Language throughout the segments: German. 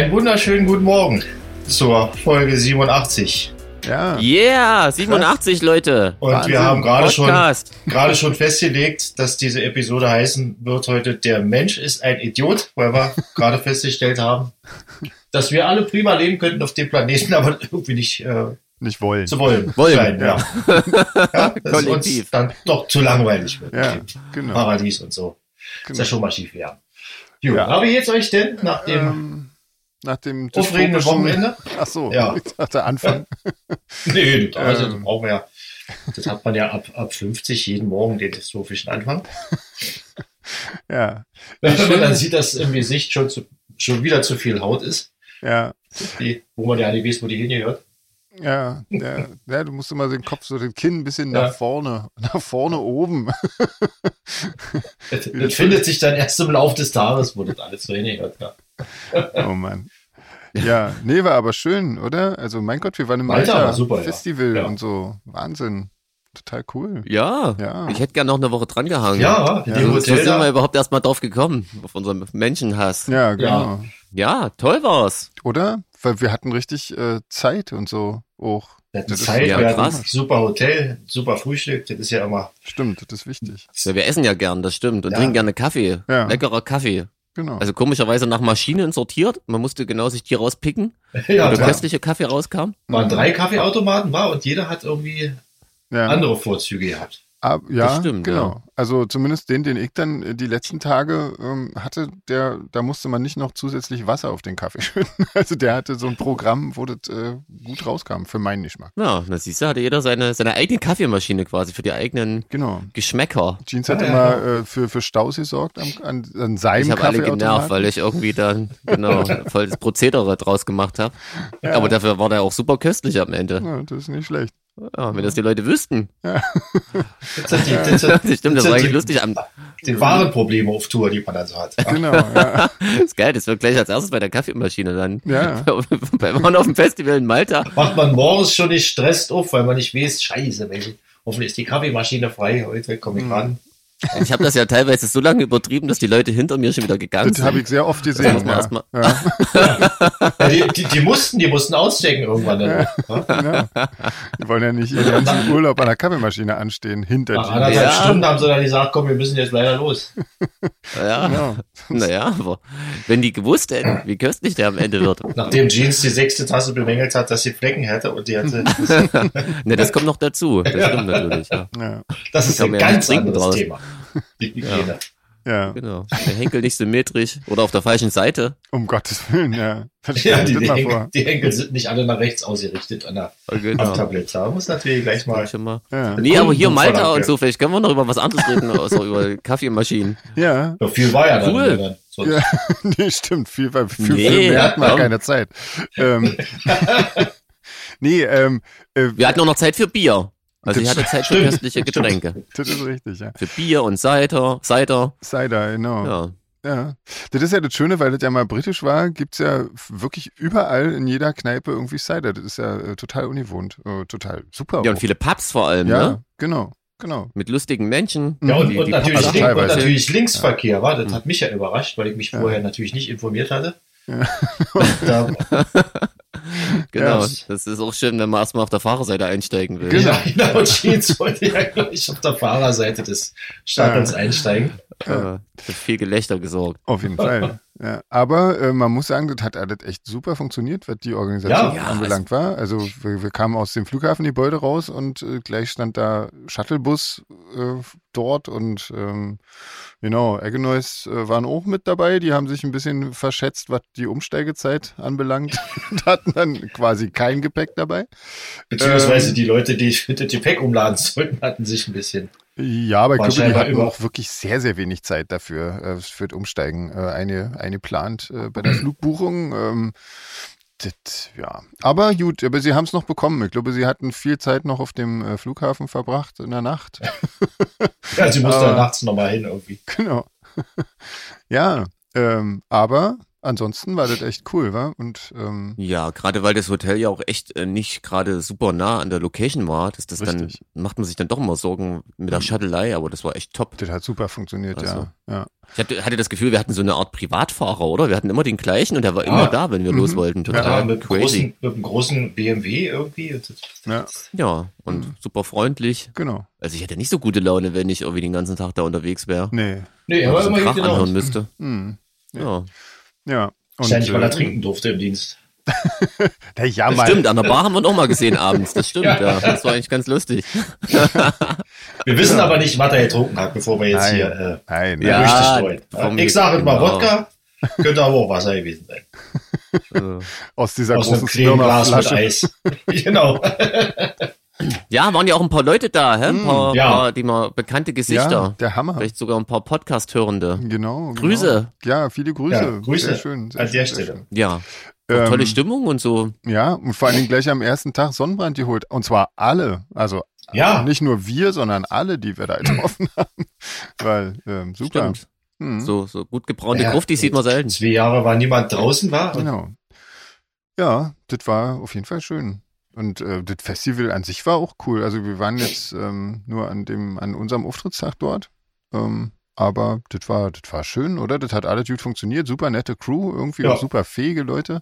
Einen wunderschönen guten Morgen zur Folge 87. Ja. Yeah, 87 Leute. Und Wahnsinn. wir haben gerade schon, gerade schon festgelegt, dass diese Episode heißen wird heute Der Mensch ist ein Idiot, weil wir gerade festgestellt haben, dass wir alle prima leben könnten auf dem Planeten, aber irgendwie nicht äh, Nicht wollen. zu wollen. Wollen, sein, ja. ja dass es uns dann doch zu langweilig wird. Ja, genau. Paradies und so. Ist ja genau. schon mal schief gegangen. Gut, Ja. aber jetzt euch denn nach dem Ähm, nach dem aufregenden dystopischen- Wochenende? Ach so, Ja. ich dachte Anfang. Nee, also, das Ähm. brauchen wir ja. Das hat man ja ab, ab 50 jeden Morgen den dystophischen Anfang. ja, Wenn man dann sieht, dass im Gesicht schon, zu, schon wieder zu viel Haut ist, ja, die, wo man ja nicht weiß, wo die hingehört. ja, ja, ja, du musst immer den Kopf, so den Kinn ein bisschen Ja. nach vorne, nach vorne oben. Das, das findet sich dann erst im Lauf des Tages, wo das alles so hingehört. Ja. Oh Mann. Ja, nee, war aber schön, oder? Also, mein Gott, wir waren im Malta Malta war super. Festival Ja. und so. Wahnsinn. Total cool. Ja, Ja. ich hätte gern noch eine Woche dran gehangen. Ja, in Ja, dem So, so Hotel sind wir überhaupt erst mal drauf gekommen, auf unseren Menschenhass. Ja, genau. Ja, toll war's. Oder? Weil wir hatten richtig äh, Zeit und so auch. Wir hatten Das ist- Zeit, ja, wir hatten krass. super Hotel, super Frühstück. Das ist ja immer. Stimmt, das ist wichtig. Ja, wir essen ja gern, das stimmt. Und Ja. trinken gerne Kaffee. Ja. Leckerer Kaffee. Genau. Also komischerweise nach Maschinen sortiert. Man musste genau sich die rauspicken, Ja, wo der köstliche Kaffee rauskam. waren drei Kaffeeautomaten, war und jeder hat irgendwie ja. andere Vorzüge gehabt. Ab, ja, Das stimmt, genau. ja. Also zumindest den, den ich dann äh, die letzten Tage ähm, hatte, der, da musste man nicht noch zusätzlich Wasser auf den Kaffee schütten. Also der hatte so ein Programm, wo das äh, gut rauskam, für meinen Geschmack. Ja, da siehst du, hatte jeder seine, seine eigene Kaffeemaschine quasi für die eigenen Genau. Geschmäcker. Jeans hat Ja, ja, immer äh, für, für Staus gesorgt am, an, an seinem Ich habe alle genervt, weil ich irgendwie dann genau voll das Prozedere draus gemacht habe. Aber dafür war der auch super köstlich am Ende. Ja, das ist nicht schlecht. Ja, wenn das die Leute wüssten. Das sind die, das sind, Das stimmt, das sind war eigentlich lustig. Am, die wahren Probleme auf Tour, die man dann so hat. Genau, ja. das ist geil, das wird gleich als erstes bei der Kaffeemaschine dann. Ja. Bei waren auf dem Festival in Malta. Macht man morgens schon nicht stresst auf, weil man nicht weiß, scheiße, welche, hoffentlich ist die Kaffeemaschine frei, heute komme ich Mhm. ran. Ich habe das ja teilweise so lange übertrieben, dass die Leute hinter mir schon wieder gegangen Das habe sind. ich sehr oft Das gesehen. man Ja. Ja. Ja, die, die, die mussten, die mussten ausstecken irgendwann dann. Ja. Ja. Die wollen ja nicht ihren ganzen Urlaub an der Kaffeemaschine anstehen, hinter Nach dir. anderthalb Ja. Stunden haben sie dann gesagt, komm, wir müssen jetzt leider los. Ja, Genau. naja, aber wenn die gewusst hätten, wie köstlich der am Ende wird. Nachdem Jeans die sechste Tasse bemängelt hat, dass sie Flecken hätte und die hatte, Ne, das kommt noch dazu. Das stimmt natürlich, ja. Ja. das ist ein ganz anderes draus. Thema. Die Hygiene. ja, Genau. Der Henkel nicht symmetrisch oder auf der falschen Seite. um Gottes Willen, ja. Ja, die, die, Henkel, vor. die Henkel sind nicht alle nach rechts ausgerichtet an der, am Genau. Tablett. Da muss natürlich gleich mal. Schon mal. Ja. Nee, aber hier Malta und so, vielleicht können wir noch über was anderes reden, außer über Kaffeemaschinen. Ja, Ja, viel war ja dann. Cool. Dann, sonst. ja. nee, stimmt. Viel, viel, viel Nee, mehr hatten wir keine Zeit. Ähm, nee, ähm, äh, Wir hatten auch noch Zeit für Bier. Also ich hatte Zeit für köstliche Getränke. das ist richtig, ja. Für Bier und Cider, Cider. Cider, genau. Ja. Ja, das ist ja das Schöne, weil das ja mal britisch war, gibt's ja wirklich überall in jeder Kneipe irgendwie Cider. Das ist ja äh, total ungewohnt. Äh, total super. ja, und viele Pubs vor allem, ja ne? genau, genau. Mit lustigen Menschen. Ja, und, die, und, die natürlich, Link, und natürlich Linksverkehr, war. Das Hm. hat mich ja überrascht, weil ich mich Ja. vorher natürlich nicht informiert hatte. Ja. Genau. Ja. Das ist auch schön, wenn man erstmal auf der Fahrerseite einsteigen will. Genau. ja, genau, und Jeans wollte ja gleich auf der Fahrerseite des Stapels einsteigen. Äh, für viel Gelächter gesorgt. Auf jeden Fall. Ja, aber äh, man muss sagen, das hat alles echt super funktioniert, was die Organisation Ja. Ja, anbelangt war. Also wir, wir kamen aus dem Flughafengebäude raus und äh, gleich stand da Shuttlebus äh, dort und ähm, genau, Eggenois äh, waren auch mit dabei. Die haben sich ein bisschen verschätzt, was die Umsteigezeit anbelangt und hatten dann quasi kein Gepäck dabei. Beziehungsweise Ähm. die Leute, die das Gepäck umladen sollten, hatten sich ein bisschen. Ja, aber ich glaube, die hatten auch wirklich sehr, sehr wenig Zeit dafür, äh, für das Umsteigen. Äh, eine, eine plant äh, bei der Flugbuchung. Ähm, das, ja. Aber gut, aber sie haben es noch bekommen. Ich glaube, sie hatten viel Zeit noch auf dem äh, Flughafen verbracht in der Nacht. Ja, sie musste Aber- nachts nochmal hin irgendwie. genau. ja, ähm, aber ansonsten war das echt cool, wa? Und ähm, Ja, gerade weil das Hotel ja auch echt äh, nicht gerade super nah an der Location war, dass das Richtig. dann macht man sich dann doch immer Sorgen mit der Shuttelei, aber das war echt top. das hat super funktioniert, Also. ja. ja. Ich hatte, hatte das Gefühl, wir hatten so eine Art Privatfahrer, oder? Wir hatten immer den gleichen und der war Ja. immer da, wenn wir Mhm. los wollten. Ja, Total mit, einem crazy. großen, mit einem großen BMW irgendwie. Ja, Ja, und Mhm. super freundlich. genau. Also ich hätte nicht so gute Laune, wenn ich irgendwie den ganzen Tag da unterwegs wäre. Nee. Nee, aber so immerhin Krach anhören müsste. Hm. Ja. Ja. Und, Wahrscheinlich, weil er äh, trinken durfte im Dienst. Ja, Das stimmt, an der Bar haben wir noch mal gesehen abends. Das stimmt, Ja. ja. Das war eigentlich ganz lustig. Wir wissen aber nicht, was er getrunken hat, bevor wir jetzt Nein. hier äh, Nein, Ja. nein. Streuen. vom- ich sage mal genau. Wodka, könnte aber auch Wasser gewesen sein. Aus dieser Aus großen kleinen Glas mit. Eis. genau. Ja, waren ja auch ein paar Leute da, hä? Ein paar, Ja. paar die mal bekannte Ja, Gesichter. der Hammer. Vielleicht sogar ein paar Podcast-Hörende. Genau. Grüße. Genau. Ja, viele Grüße. Ja, Grüße Sehr schön. Sehr an der Stelle. schön. Ja. Ähm, Tolle Stimmung und so. Ja, und vor allen Dingen gleich am ersten Tag Sonnenbrand geholt. Und zwar alle. Also Ja, nicht nur wir, sondern alle, die wir da getroffen haben. Weil, ähm, super. Mhm. So, so gut gebraunte Ja, Gruft, die sieht man selten. zwei Jahre war niemand draußen war. Genau. Ja, das war auf jeden Fall schön. Und äh, das Festival an sich war auch cool. Also wir waren jetzt ähm, nur an dem, an unserem Auftrittstag dort. Ähm, aber das war, das war schön, oder? Das hat alles gut funktioniert. Super nette Crew, irgendwie Ja. auch super fähige Leute.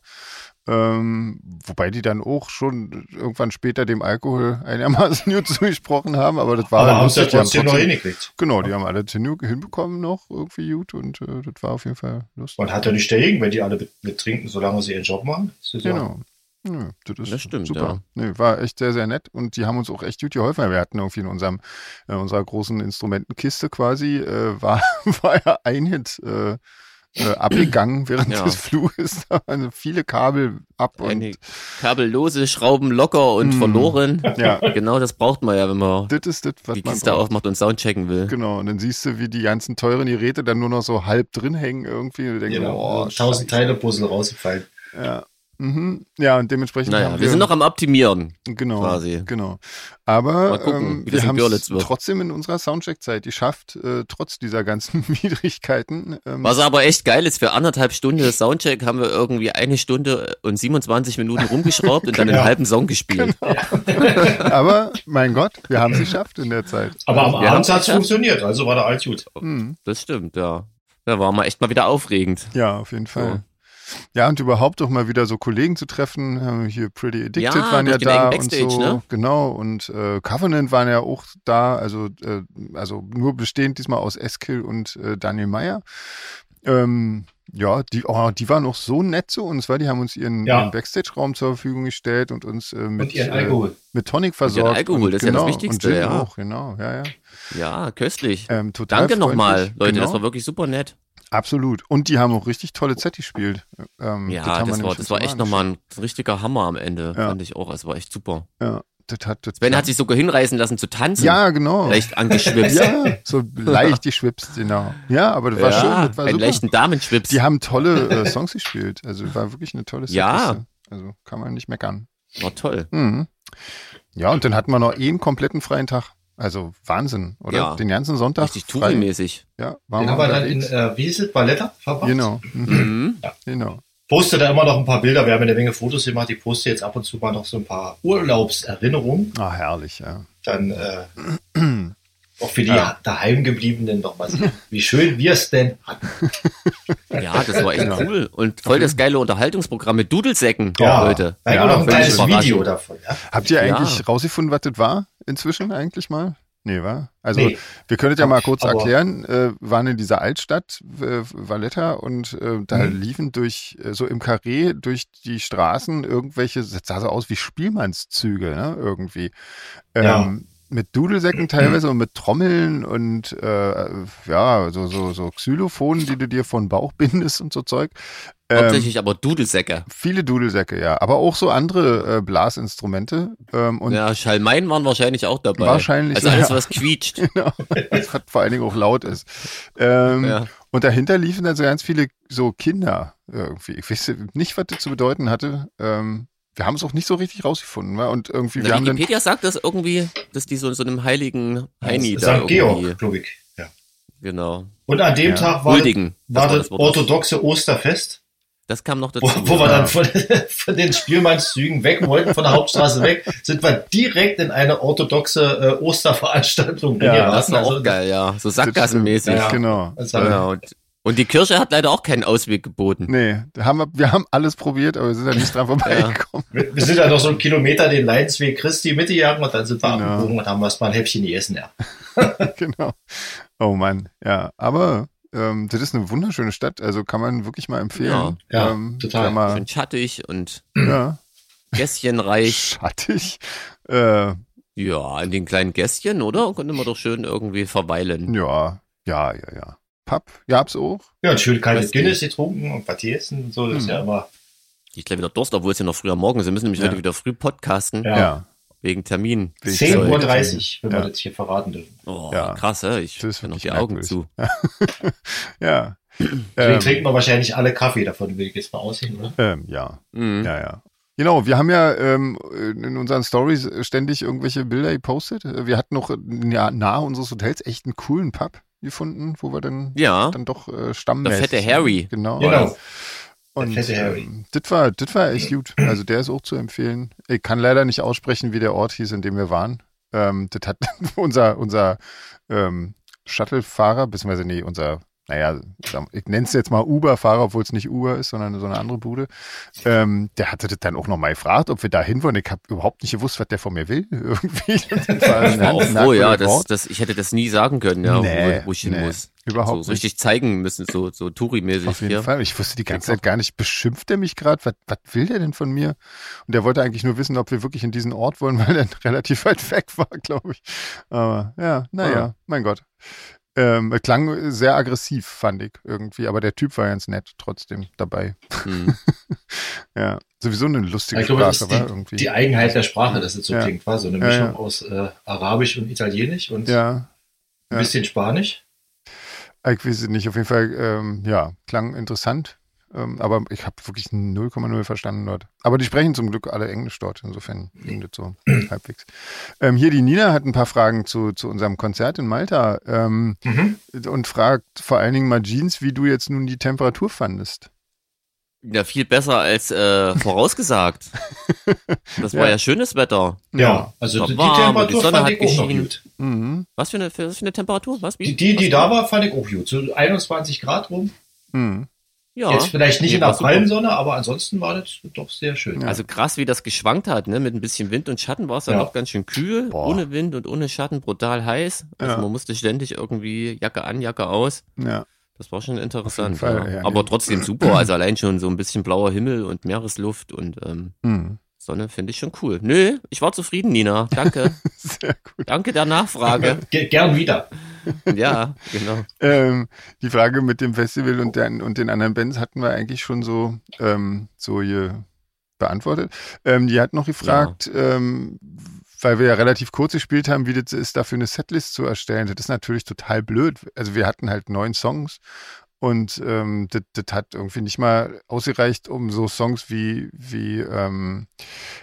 Ähm, wobei die dann auch schon irgendwann später dem Alkohol einigermaßen gut zugesprochen haben, aber das war aber haben sie ja trotzdem noch hingekriegt. Genau, die haben alle hin- hinbekommen noch irgendwie gut und äh, das war auf jeden Fall lustig. Man hat ja nicht dagegen, wenn die alle mit, trinken, solange sie ihren Job machen. Ist ja- das, ist Das stimmt, super. Nö, war echt sehr, sehr nett und die haben uns auch echt gut geholfen. Wir hatten irgendwie in unserem, in unserer großen Instrumentenkiste quasi, äh, war, war ja ein Hit äh, äh, abgegangen während Ja. des Fluges. Da waren viele Kabel ab und Eine kabellose Schrauben locker und Mm. verloren. ja, Genau, das braucht man ja, wenn man das ist das, was die man Kiste braucht. aufmacht und Soundchecken will. Genau, und dann siehst du, wie die ganzen teuren Geräte dann nur noch so halb drin hängen irgendwie. Und du denkst, Genau. oh, tausend. Teile Puzzle rausgefallen. Ja. Mhm. ja, und dementsprechend Naja, haben wir sind noch am Optimieren. Genau, quasi. genau. Aber gucken, ähm, wie das wir haben es trotzdem in unserer Soundcheck-Zeit geschafft, äh, trotz dieser ganzen Widrigkeiten. Ähm, Was aber echt geil ist, für anderthalb Stunden Soundcheck haben wir irgendwie eine Stunde und 27 Minuten rumgeschraubt und dann einen Genau. halben Song gespielt. aber mein Gott, wir haben es geschafft in der Zeit. Aber am Wir Abend hat es funktioniert, also war da alles gut. Mhm. Das stimmt, ja. Da war mal echt mal wieder aufregend. Ja, auf jeden Fall. Ja, und überhaupt auch mal wieder so Kollegen zu treffen. Äh, Hier Pretty Addicted Ja, waren ja da und so. ne? Genau. Und äh, Covenant waren ja auch da, also, äh, also nur bestehend diesmal aus Eskil und äh, Daniel Meyer. Ähm, ja, die, oh, die waren auch so nett zu uns, weil die haben uns ihren, Ja. ihren Backstage-Raum zur Verfügung gestellt und uns äh, mit, Und ihren äh, Alkohol. mit Tonic versorgt. Alkohol, und, das ist ja das genau, Wichtigste, und Gin ja. auch, genau, ja, ja. Ja, köstlich. Ähm, total Danke nochmal, Leute, genau. das war wirklich super nett. Absolut. Und die haben auch richtig tolle Set gespielt. Ähm, Ja, wir das, war, das war echt nochmal ein richtiger Hammer am Ende, Ja. fand ich auch. Es war echt super. Ja, das hat das Sven hat sich sogar hinreißen lassen zu tanzen. Ja, genau. Leicht angeschwipst. Ja, so leicht geschwipst, genau. Ja, aber das war Ja, schön, das war einen super. leichten Damenschwips. Die haben tolle äh, Songs gespielt. Also war wirklich eine tolle Ja. Setliste. Also kann man nicht meckern. War toll. Mhm. Ja, und dann hatten wir noch einen kompletten freien Tag. Also Wahnsinn, oder? Ja. Den ganzen Sonntag Richtig. Touri-mäßig. Ja, waren Den haben wir dann in, äh, wie hieß es, Balletta verbracht. Genau, mhm. Mhm. genau. Poste da immer noch ein paar Bilder. Wir haben eine Menge Fotos gemacht. Ich poste jetzt ab und zu mal noch so ein paar Urlaubserinnerungen. Ah, herrlich, ja. Dann äh, auch für die Ja. daheimgebliebenen noch mal sehen, wie schön wir es denn hatten. Ja, das war echt Genau. cool. Und voll das geile Unterhaltungsprogramm mit Dudelsäcken, Ja, Leute. Da Ja, ja, noch ein kleines. Video davon. Ja? Habt ihr Ja. eigentlich rausgefunden, was das war inzwischen eigentlich mal? Nee, war? Also Nee. wir können es ja mal kurz Aber- erklären. Äh, waren in dieser Altstadt äh, Valletta und äh, da Mhm. liefen durch äh, so im Karree durch die Straßen irgendwelche, das sah so aus wie Spielmannszüge, ne? Irgendwie. Ähm, Ja. Mit Dudelsäcken teilweise und mit Trommeln und äh, ja, so, so, so Xylophonen, die du dir von Bauch bindest und so Zeug. Ähm, Hauptsächlich aber Dudelsäcke. viele Dudelsäcke, ja. Aber auch so andere äh, Blasinstrumente. Ähm, und ja, Schalmeien waren wahrscheinlich auch dabei. Wahrscheinlich, Also alles, ja. was quietscht. Genau, das hat vor allen Dingen auch laut ist. Ähm, Ja. Und dahinter liefen dann so ganz viele so Kinder irgendwie. Ich weiß nicht, was das zu bedeuten hatte. Ähm, wir haben es auch nicht so richtig rausgefunden. wa? Und irgendwie, wir der haben dann, Wikipedia sagt das irgendwie, dass die so in so einem heiligen Heini da St. Georg, glaube ich. Ja. genau, Und an dem Ja. Tag war, huldigen. war das Wort. orthodoxe Osterfest. Das kam noch dazu. Wo, wo wir dann von, von den Spielmannszügen weg wollten, von der Hauptstraße weg, sind wir direkt in eine orthodoxe äh, Osterveranstaltung Ja, das war auch Also, geil, ja. So sackgassenmäßig. Ja. Genau. das war- Ja, und, und die Kirche hat leider auch keinen Ausweg geboten. Nee, haben wir, wir haben alles probiert, aber wir sind da nicht dran vorbeigekommen. Wir, wir sind ja noch so einen Kilometer den Leidensweg Christi mitgegangen und dann sind wir Genau. abgebogen und haben erstmal ein Häppchen gegessen, ja. genau. Oh Mann, ja. Aber ähm, das ist eine wunderschöne Stadt, also kann man wirklich mal empfehlen. Ja, ja, ähm, total. Mal, Schön schattig und ja, gässchenreich. schattig. Äh, Ja, in den kleinen Gässchen, oder? Konnte man doch schön irgendwie verweilen. ja, ja, ja, ja. Pub, gab's auch. Ja, und schön kaltes Guinness getrunken und was gegessen und so, das ist Hm. ja immer, Ich gleich wieder Durst, obwohl es ja noch früher morgen ist. Wir müssen nämlich Ja. heute wieder früh podcasten, Ja. Ja. wegen Termin. Wegen 10.30 Uhr, wenn Ja. wir das hier verraten dürfen. Oh, Ja. krass, hä? Ich ist kann noch die Augen zu. Ja. Deswegen Ähm, trinken wir wahrscheinlich alle Kaffee, davon will ich jetzt mal aussehen, oder? ähm, ja, Mhm. ja, ja. Genau, wir haben ja ähm, in unseren Stories ständig irgendwelche Bilder gepostet. Wir hatten noch ja, nahe unseres Hotels echt einen coolen Pub gefunden, wo wir dann, Ja, dann doch äh, stammmäßig. Der fette Harry. Genau. Genau. Und Der fette Harry. ähm, das war, das war echt gut. Also der ist auch zu empfehlen. Ich kann leider nicht aussprechen, wie der Ort hieß, in dem wir waren. Ähm, das hat unser, unser ähm, Shuttle-Fahrer, beziehungsweise nee, unser, naja, ich nenne es jetzt mal Uber-Fahrer, obwohl es nicht Uber ist, sondern so eine andere Bude. Ähm, der hatte das dann auch noch mal gefragt, ob wir da hin wollen. Ich habe überhaupt nicht gewusst, was der von mir will. Irgendwie. Das war ein Ich war auch ganz froh, ja. Das, das, ich hätte das nie sagen können, ja, Nee, wo, ich hin nee, muss. Überhaupt so nicht. richtig zeigen müssen, so, so Touri-mäßig Auf jeden hier. Fall. Ich wusste die ganze. Zeit gar nicht, beschimpft er mich gerade? Was, was will der denn von mir? Und der wollte eigentlich nur wissen, ob wir wirklich in diesen Ort wollen, weil er relativ weit weg war, glaube ich. Aber ja, naja, Ah. mein Gott. Ähm, klang sehr aggressiv, fand ich irgendwie, aber der Typ war ganz nett trotzdem dabei. Hm. Ja, sowieso eine lustige Ich glaube, das Sprache ist war die, irgendwie. die Eigenheit der Sprache, dass es so Ja. klingt, war so eine Ja, Mischung ja. aus äh, Arabisch und Italienisch und ja, ein ja. bisschen Spanisch. ich weiß es nicht, auf jeden Fall, ähm, ja, klang interessant. Ähm, aber ich habe wirklich 0,0 verstanden dort. Aber die sprechen zum Glück alle Englisch dort, insofern ging das so halbwegs. Ähm, hier die Nina hat ein paar Fragen zu, zu unserem Konzert in Malta ähm, Mhm. und fragt vor allen Dingen mal Jeans, wie du jetzt nun die Temperatur fandest. Ja, viel besser als äh, vorausgesagt. Das war Ja. ja. schönes Wetter. Ja, also War die warm und die Temperatur Sonne fand hat ich auch gut. Mhm. Was für eine, für, was für eine Temperatur? Was? Wie? Die, die, die Was? da war, fand ich auch gut. So 21 Grad rum. Mhm. Ja. Jetzt vielleicht nicht Nee, in der prallen Sonne, aber ansonsten war das doch sehr schön. Ja. Also krass, wie das geschwankt hat, ne? Mit ein bisschen Wind und Schatten war es dann Ja. doch ganz schön kühl. Boah. Ohne Wind und ohne Schatten, brutal heiß. Also Ja. man musste ständig irgendwie Jacke an, Jacke aus. Ja. Das war schon interessant. Fall, ja. ja. Aber trotzdem super. Also allein schon so ein bisschen blauer Himmel und Meeresluft und ähm, Mhm. Sonne finde ich schon cool. Nö, ich war zufrieden, Nina. Danke. Sehr gut. Danke der Nachfrage. Ge gern wieder. ja, genau. Ähm, die Frage mit dem Festival und, der, und den anderen Bands hatten wir eigentlich schon so, ähm, so hier beantwortet. Ähm, die hat noch gefragt, ähm, weil wir ja relativ kurz gespielt haben, wie das ist, dafür eine Setlist zu erstellen. Das ist natürlich total blöd. Also wir hatten halt neun Songs und ähm, das, hat irgendwie nicht mal ausgereicht, um so Songs wie, wie ähm,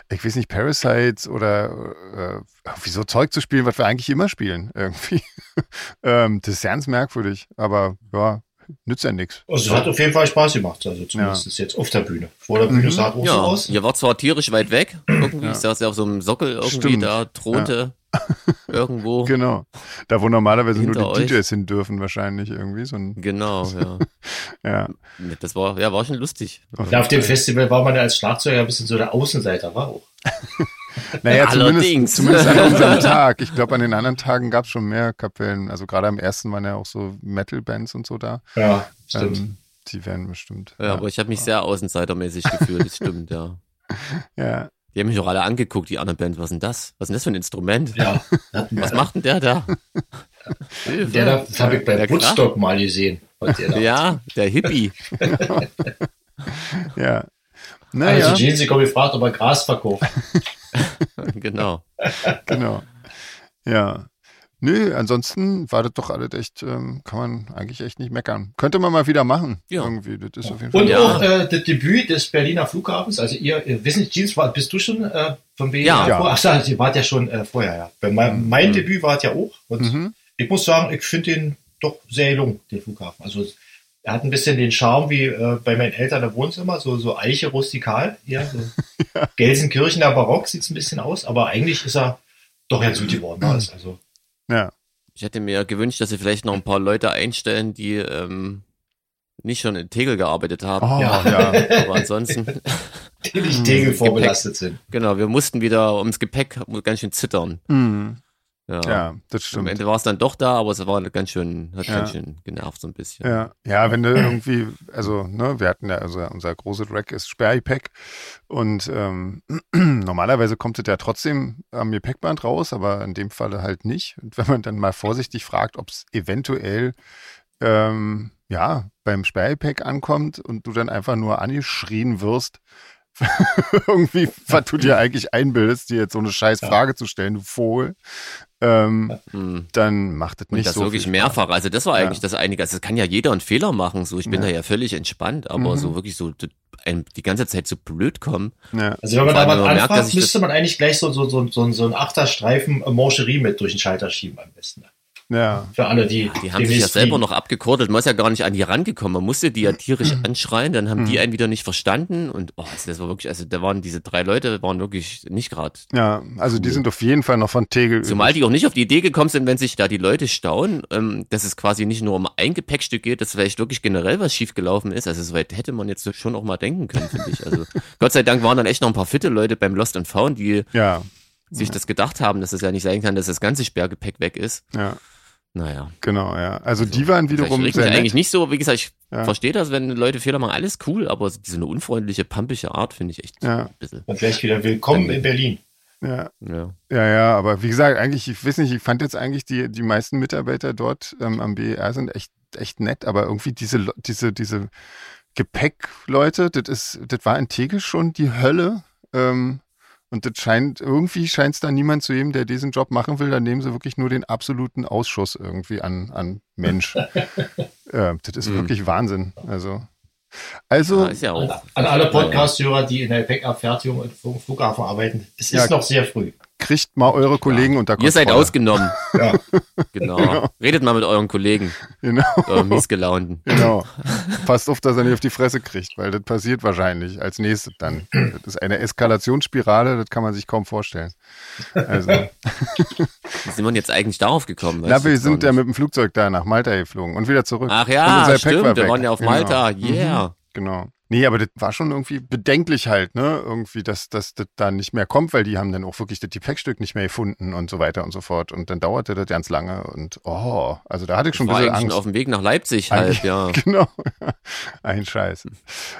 ich weiß nicht, Parasites oder äh, wieso Zeug zu spielen, was wir eigentlich immer spielen, irgendwie. ähm, das ist ganz merkwürdig, aber ja, nützt ja nichts. Also es hat auf jeden Fall Spaß gemacht. Also zumindest jetzt auf der Bühne. Vor der Bühne Mhm. sah es auch so Ja, aus. ihr wart zwar tierisch weit weg, irgendwie, Ja. ich saß ja auf so einem Sockel irgendwie Stimmt. da, thronte irgendwo. Genau. Da, wo normalerweise nur die euch. DJs hin dürfen, wahrscheinlich irgendwie. So ein, Genau, ja. ja. Das war, ja, war schon lustig. Ja, auf dem Festival war man ja als Schlagzeuger ein bisschen so der Außenseiter, war auch. Naja, zumindest, zumindest an unserem Tag. Ich glaube, an den anderen Tagen gab es schon mehr Kapellen. Also gerade am ersten waren ja auch so Metal-Bands und so da. Ja, stimmt. Ähm, die werden bestimmt. Ja, aber ich habe mich sehr außenseitermäßig gefühlt, das stimmt, ja. ja. Die haben mich auch alle angeguckt, die anderen Bands. Was ist denn das? Was ist denn das für ein Instrument? ja. Was macht denn der da? Der da, das habe ich bei Der Woodstock mal gesehen. der Ja, der Hippie. Ja. Naja, Also Jeans, ich habe gefragt, ob er Gras verkauft. genau. genau. Ja. Nö, ansonsten war das doch alles echt, ähm, kann man eigentlich echt nicht meckern. Könnte man mal wieder machen. Ja. Irgendwie. Das ist auf jeden Fall. Und Ja. auch äh, das Debüt des Berliner Flughafens. Also ihr, ihr wisst nicht, Jeans, war, bist du schon äh, vom BER? Ja. Ja. Ach, so, ihr wart ja schon äh, vorher, ja. Bei mein, mein Debüt war es ja auch. Und Mhm. ich muss sagen, ich finde den doch sehr gelungen, den Flughafen. Also er hat ein bisschen den Charme wie äh, bei meinen Eltern im Wohnzimmer, so, so Eiche rustikal. Ja, so Ja. Gelsenkirchener Barock sieht's ein bisschen aus, aber eigentlich ist er doch ganz gut geworden. Ist also, Ja. Ich hätte mir gewünscht, dass sie vielleicht noch ein paar Leute einstellen, die ähm, nicht schon in Tegel gearbeitet haben. Oh, Ja. ja. Aber ansonsten, die nicht Hm, Tegel vorbelastet sind. genau, wir mussten wieder ums Gepäck ganz schön zittern. Mhm. Ja. Ja, das Am stimmt. Ende war es dann doch da, aber es war ganz schön, hat Ja. ganz schön genervt so ein bisschen. Ja, ja, wenn du irgendwie, also, ne, wir hatten ja, also unser großes Rack ist Sperrgepäck und ähm, normalerweise kommt es ja trotzdem am Gepäckband raus, aber in dem Falle halt nicht. Und wenn man dann mal vorsichtig fragt, ob es eventuell ähm, ja beim Sperrgepäck ankommt und du dann einfach nur angeschrien wirst, irgendwie, was du dir eigentlich einbildest, dir jetzt so eine scheiß Ja. Frage zu stellen, du Vogel, ähm, Hm. dann macht es Und nicht das so wirklich viel mehrfach. Also das war Ja. eigentlich das Einige. Also es kann ja jeder einen Fehler machen. So, ich bin Ja. da ja völlig entspannt, aber Mhm. so wirklich so die ganze Zeit so blöd kommen. Ja. Also wenn man da merkt, dass anfragt, ich müsste man eigentlich gleich so, so, so, so, so einen Achterstreifen Mancherie mit durch den Schalter schieben am besten. Ja. Für alle, die Die haben sich ja selber noch abgekordelt. Man ist ja gar nicht an die rangekommen. Man musste die ja tierisch Mhm. anschreien. Dann haben die einen wieder nicht verstanden. Und oh, also das war wirklich, also da waren diese drei Leute, waren wirklich nicht gerade. Ja, also die Cool. sind auf jeden Fall noch von Tegel. Zumal die auch nicht auf die Idee gekommen sind, wenn sich da die Leute staunen, ähm, dass es quasi nicht nur um ein Gepäckstück geht, dass vielleicht wirklich generell was schiefgelaufen ist. Also soweit hätte man jetzt schon auch mal denken können, finde ich. Also Gott sei Dank waren dann echt noch ein paar fitte Leute beim Lost and Found, die Ja, sich das gedacht haben, dass es ja nicht sein kann, dass das ganze Sperrgepäck weg ist. ja, Naja. genau, ja. Also die waren wiederum ich sehr nett. eigentlich nicht so, wie gesagt, ich Ja. verstehe das, wenn Leute Fehler machen, alles cool, aber so diese eine unfreundliche, pampische Art finde ich echt Ja. ein bisschen. Und gleich wieder willkommen in Berlin. Ja, Ja. ja, ja, aber wie gesagt, eigentlich, ich weiß nicht, ich fand jetzt eigentlich die, die meisten Mitarbeiter dort ähm, am BER sind echt, echt nett, aber irgendwie diese, diese, diese Gepäckleute, das ist, das war in Tegel schon die Hölle. Ähm, und das scheint, irgendwie scheint es da niemand zu geben, der diesen Job machen will. Da nehmen sie wirklich nur den absoluten Ausschuss irgendwie an, an Mensch. äh, das ist Mhm. wirklich Wahnsinn. Also, also Ja, ist ja An, auch. an alle Podcast-Hörer, die in der Gepäckabfertigung und vom Flughafen arbeiten, es Ja. ist noch sehr früh. Kriegt mal eure Kollegen unter Kontrolle. Ihr seid ausgenommen. Ja. Genau. Redet mal mit euren Kollegen, Genau. euren Miesgelaunten. Genau. Passt auf, dass er nicht auf die Fresse kriegt, weil das passiert wahrscheinlich als nächstes dann. Das ist eine Eskalationsspirale, das kann man sich kaum vorstellen. Also, Wie sind wir denn jetzt eigentlich darauf gekommen? Na, wir sind ja mit dem Flugzeug da nach Malta geflogen und wieder zurück. Ach ja, stimmt, wir waren ja auf Genau. Malta. Yeah. Genau. Nee, aber das war schon irgendwie bedenklich halt, ne? Irgendwie, dass, dass das da nicht mehr kommt, weil die haben dann auch wirklich das Gepäckstück nicht mehr gefunden und so weiter und so fort. Und dann dauerte das ganz lange und oh, also da hatte ich schon ein war bisschen eigentlich schon Angst. auf dem Weg nach Leipzig halt, ja. Genau. Ein Scheiß.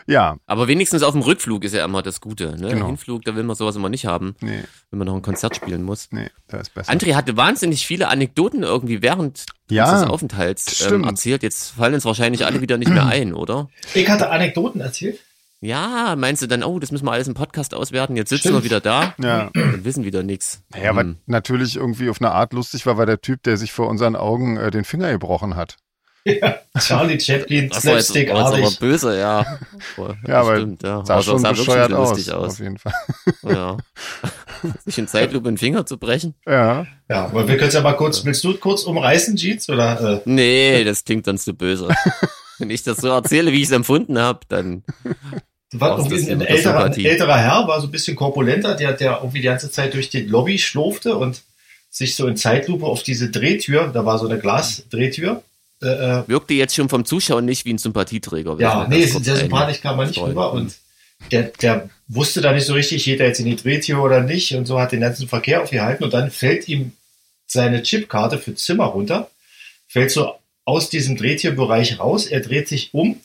Ja, Aber wenigstens auf dem Rückflug ist ja immer das Gute. Ne? Genau. Hinflug, da will man sowas immer nicht haben, nee, wenn man noch ein Konzert spielen muss. nee, da ist besser. André hatte wahnsinnig viele Anekdoten irgendwie während Ja, unseres Aufenthalts ähm, stimmt. erzählt. Jetzt fallen uns wahrscheinlich alle wieder nicht mehr ein, oder? Ich hatte Anekdoten erzählt. Ja, meinst du dann, oh, das müssen wir alles im Podcast auswerten, jetzt sitzen Stimmt. wir wieder da Ja. und wissen wieder nichts. Naja, was Hm. natürlich irgendwie auf eine Art lustig war, war der Typ, der sich vor unseren Augen äh, den Finger gebrochen hat. Ja. Charlie Chaplin, Das war jetzt, war aber böse, ja. Boah, Ja, aber stimmt, ja. Sah Aber schon sah bescheuert schon aus, lustig auf aus. jeden Fall. Ja. Sich in Zeitlupe den Finger zu brechen? Ja, Ja, aber wir können es ja mal kurz, willst du kurz umreißen, Jeans? Oder, äh, Nee, das klingt dann zu böse. Wenn ich das so erzähle, wie ich es empfunden habe, dann war das ein, mit älterer, ein älterer Herr, war so ein bisschen korpulenter, der, der irgendwie die ganze Zeit durch die Lobby schlurfte und sich so in Zeitlupe auf diese Drehtür, da war so eine Glasdrehtür, äh, äh, wirkte jetzt schon vom Zuschauen nicht wie ein Sympathieträger. Ja, nee, sehr sympathisch kam man nicht streuen. rüber und der, der wusste da nicht so richtig, geht er jetzt in die Drehtür oder nicht. Und so hat den ganzen Verkehr aufgehalten. Und dann fällt ihm seine Chipkarte für Zimmer runter, fällt so aus diesem Drehtürbereich raus, er dreht sich um,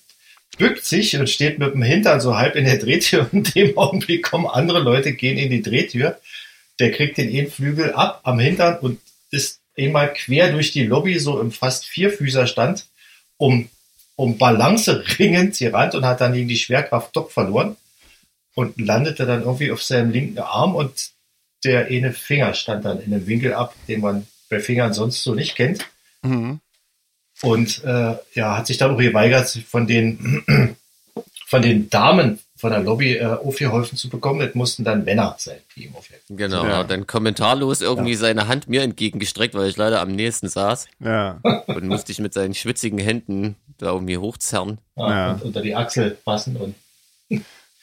bückt sich und steht mit dem Hintern so halb in der Drehtür und in dem Augenblick kommen andere Leute, gehen in die Drehtür, der kriegt den einen Flügel ab am Hintern und ist einmal quer durch die Lobby so im fast Vierfüßerstand um um Balance ringend gerannt und hat dann gegen die Schwerkraft doch verloren und landete dann irgendwie auf seinem linken Arm und der eine Finger stand dann in einem Winkel ab, den man bei Fingern sonst so nicht kennt. mhm. Und äh, ja, hat sich dann auch geweigert, von den von den Damen von der Lobby äh, aufgeholfen zu bekommen. Das mussten dann Männer sein, die ihm aufhelfen. Genau, Ja. ja. dann kommentarlos irgendwie seine Hand mir entgegengestreckt, weil ich leider am nächsten saß Ja, und musste ich mit seinen schwitzigen Händen da irgendwie hochzerren. Ja, Ja. Und unter die Achsel passen und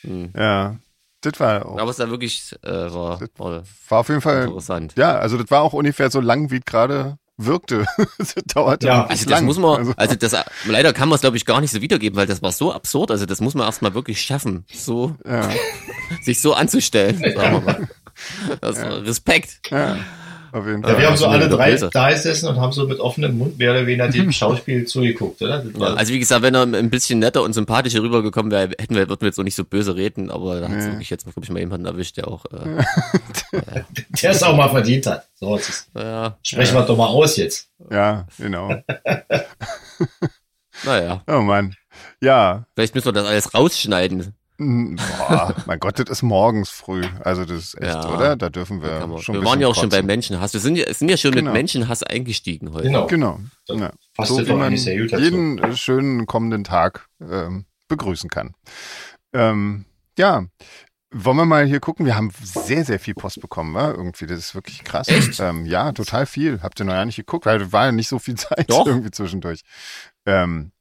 Hm. ja. Das war auch. Aber es war wirklich äh, war, war War auf jeden Fall, interessant. ja, also das war auch ungefähr so lang, wie gerade wirkte. das dauerte Ja, Also das lang. muss man, Also, also das, leider kann man es glaube ich gar nicht so wiedergeben, weil das war so absurd. Also das muss man erstmal wirklich schaffen, so ja, sich so anzustellen, sagen wir mal. Das war Respekt. ja, auf jeden ja, Fall. wir haben so alle drei da gesessen und haben so mit offenem Mund mehr oder weniger dem Schauspiel zugeguckt, oder? Ja, also wie gesagt, wenn er ein bisschen netter und sympathischer rübergekommen wäre, hätten wir, würden wir jetzt so nicht so böse reden, aber da hat Nee. wirklich jetzt, glaube ich, mal jemanden erwischt, der auch, äh, der es auch mal verdient hat. So, jetzt naja, sprechen wir doch mal aus jetzt. Ja, genau. naja, Oh Mann. Ja, vielleicht müssen wir das alles rausschneiden. Mm, boah, mein Gott, das ist morgens früh. Also das ist echt, Ja. oder? Da dürfen wir Da schon wir waren ja auch bisschen schon bei kotzen. Menschenhass. Wir sind ja, sind ja schon Genau. mit Menschenhass eingestiegen heute. Genau. Genau. Ja. So wie man jeden äh, schönen kommenden Tag ähm, begrüßen kann. Ähm, ja, wollen wir mal hier gucken? Wir haben sehr, sehr viel Post bekommen, wa? irgendwie. Das ist wirklich krass. Ähm, ja, total viel. Habt ihr noch ja nicht geguckt, weil war ja nicht so viel Zeit Doch. irgendwie zwischendurch. Ähm,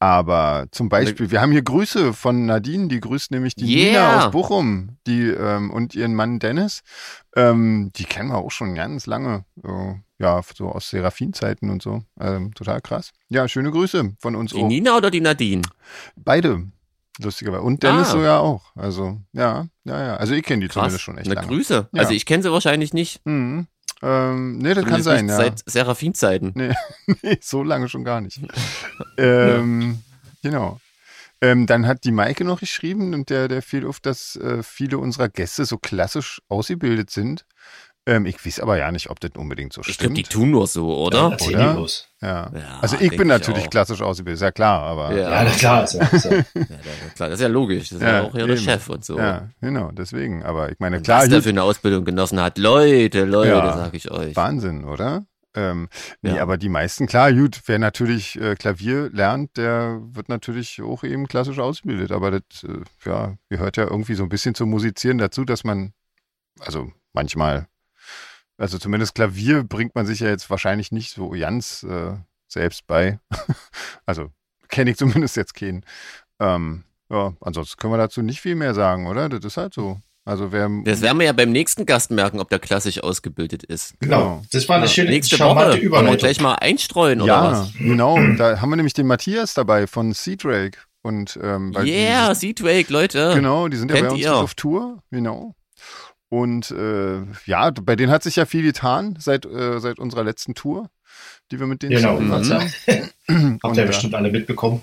aber zum Beispiel, wir haben hier Grüße von Nadine, die grüßt nämlich die Nina Yeah. aus Bochum die, ähm, und ihren Mann Dennis. Ähm, die kennen wir auch schon ganz lange. Äh, ja, so aus Seraphin-Zeiten und so. Ähm, total krass. Ja, schöne Grüße von uns Die auch. Nina oder die Nadine? Beide. Lustigerweise. Und Dennis Ah. so ja auch. Also, ja, ja, ja. Also ich kenne die Krass. zumindest schon echt Na, lange. Grüße. Ja. Also ich kenne sie wahrscheinlich nicht. Mhm. Ähm, nee, das kann sein, ja. Seit Seraphin-Zeiten. Nee, nee, so lange schon gar nicht. ähm, Genau. Ähm, dann hat die Maike noch geschrieben und der, der fiel auf, dass äh, viele unserer Gäste so klassisch ausgebildet sind. Ähm, ich weiß aber ja nicht, ob das unbedingt so Ich glaube, die stimmt. tun nur so, oder? Erzähl Oder? die bloß. ja. Ja, Also ich bin ich natürlich auch. klassisch ausgebildet, ist ja klar, aber Ja. Ja, na klar. Ist ja, ist ja. Ja, klar, das ist ja logisch. Das ist ja, Ja, auch eben. Chef und so. ja, genau, deswegen. Aber ich meine, Und klar, was der für eine Ausbildung genossen hat. Leute, Leute, Ja. sag ich euch. Wahnsinn, oder? Ähm, nee, Ja. aber die meisten, klar, gut, wer natürlich äh, Klavier lernt, der wird natürlich auch eben klassisch ausgebildet. Aber das, äh, ja, gehört ja irgendwie so ein bisschen zum Musizieren dazu, dass man, also manchmal, also zumindest Klavier bringt man sich ja jetzt wahrscheinlich nicht so ganz äh, selbst bei. also kenne ich zumindest jetzt keinen. Ähm, ja, ansonsten können wir dazu nicht viel mehr sagen, oder? Das ist halt so. Also wer Das werden wir ja beim nächsten Gast merken, ob der klassisch ausgebildet ist. Genau. Das war eine Ja. schöne, Nächste charmante Woche. Wollen wir Überleitung. gleich mal einstreuen, oder Ja, was? genau. Da haben wir nämlich den Matthias dabei von Sea-Drake. Und, ähm, weil Yeah, die, Sea-Drake, Leute. genau, die sind ja Kennt bei uns ihr? auf Tour, genau. Und äh, ja, bei denen hat sich ja viel getan seit, äh, seit unserer letzten Tour, die wir mit denen Genau. zusammen Mhm. haben. Habt Und, ihr äh, bestimmt alle mitbekommen.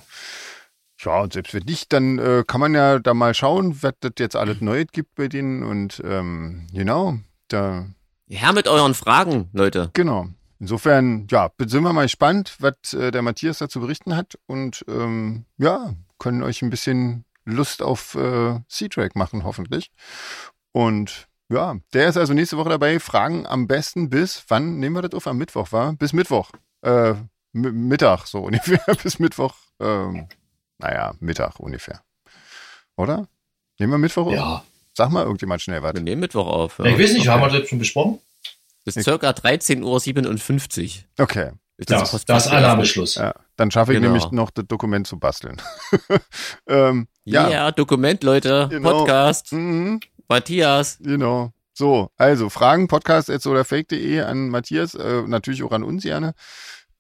Ja, und selbst wenn nicht, dann äh, kann man ja da mal schauen, was das jetzt alles Neues gibt bei denen. Und ähm, genau, da Her mit euren Fragen, Leute. Genau. Insofern, ja, sind wir mal gespannt, was äh, der Matthias dazu berichten hat und ähm, ja, können euch ein bisschen Lust auf äh, Sea-Track machen, hoffentlich. Und ja, der ist also nächste Woche dabei. Fragen am besten bis, wann nehmen wir das auf? Am Mittwoch, war? Bis Mittwoch. Äh, Mittag, so ungefähr. bis Mittwoch. Ähm, naja, Mittag ungefähr. Oder? Nehmen wir Mittwoch auf? Ja. Sag mal irgendjemand schnell was. Wir nehmen Mittwoch auf. Ich weiß nicht, haben wir das schon besprochen? Bis circa 13.57 Uhr. Okay. Ist Das, das fast- Annahmeschluss. Ja, dann schaffe ich Genau. nämlich noch das Dokument zu basteln. ähm, Ja, ja, Dokument, Leute. Genau. Podcast. Mhm, Matthias. genau. So, also Fragen, podcast oder fake.de an Matthias, äh, natürlich auch an uns gerne.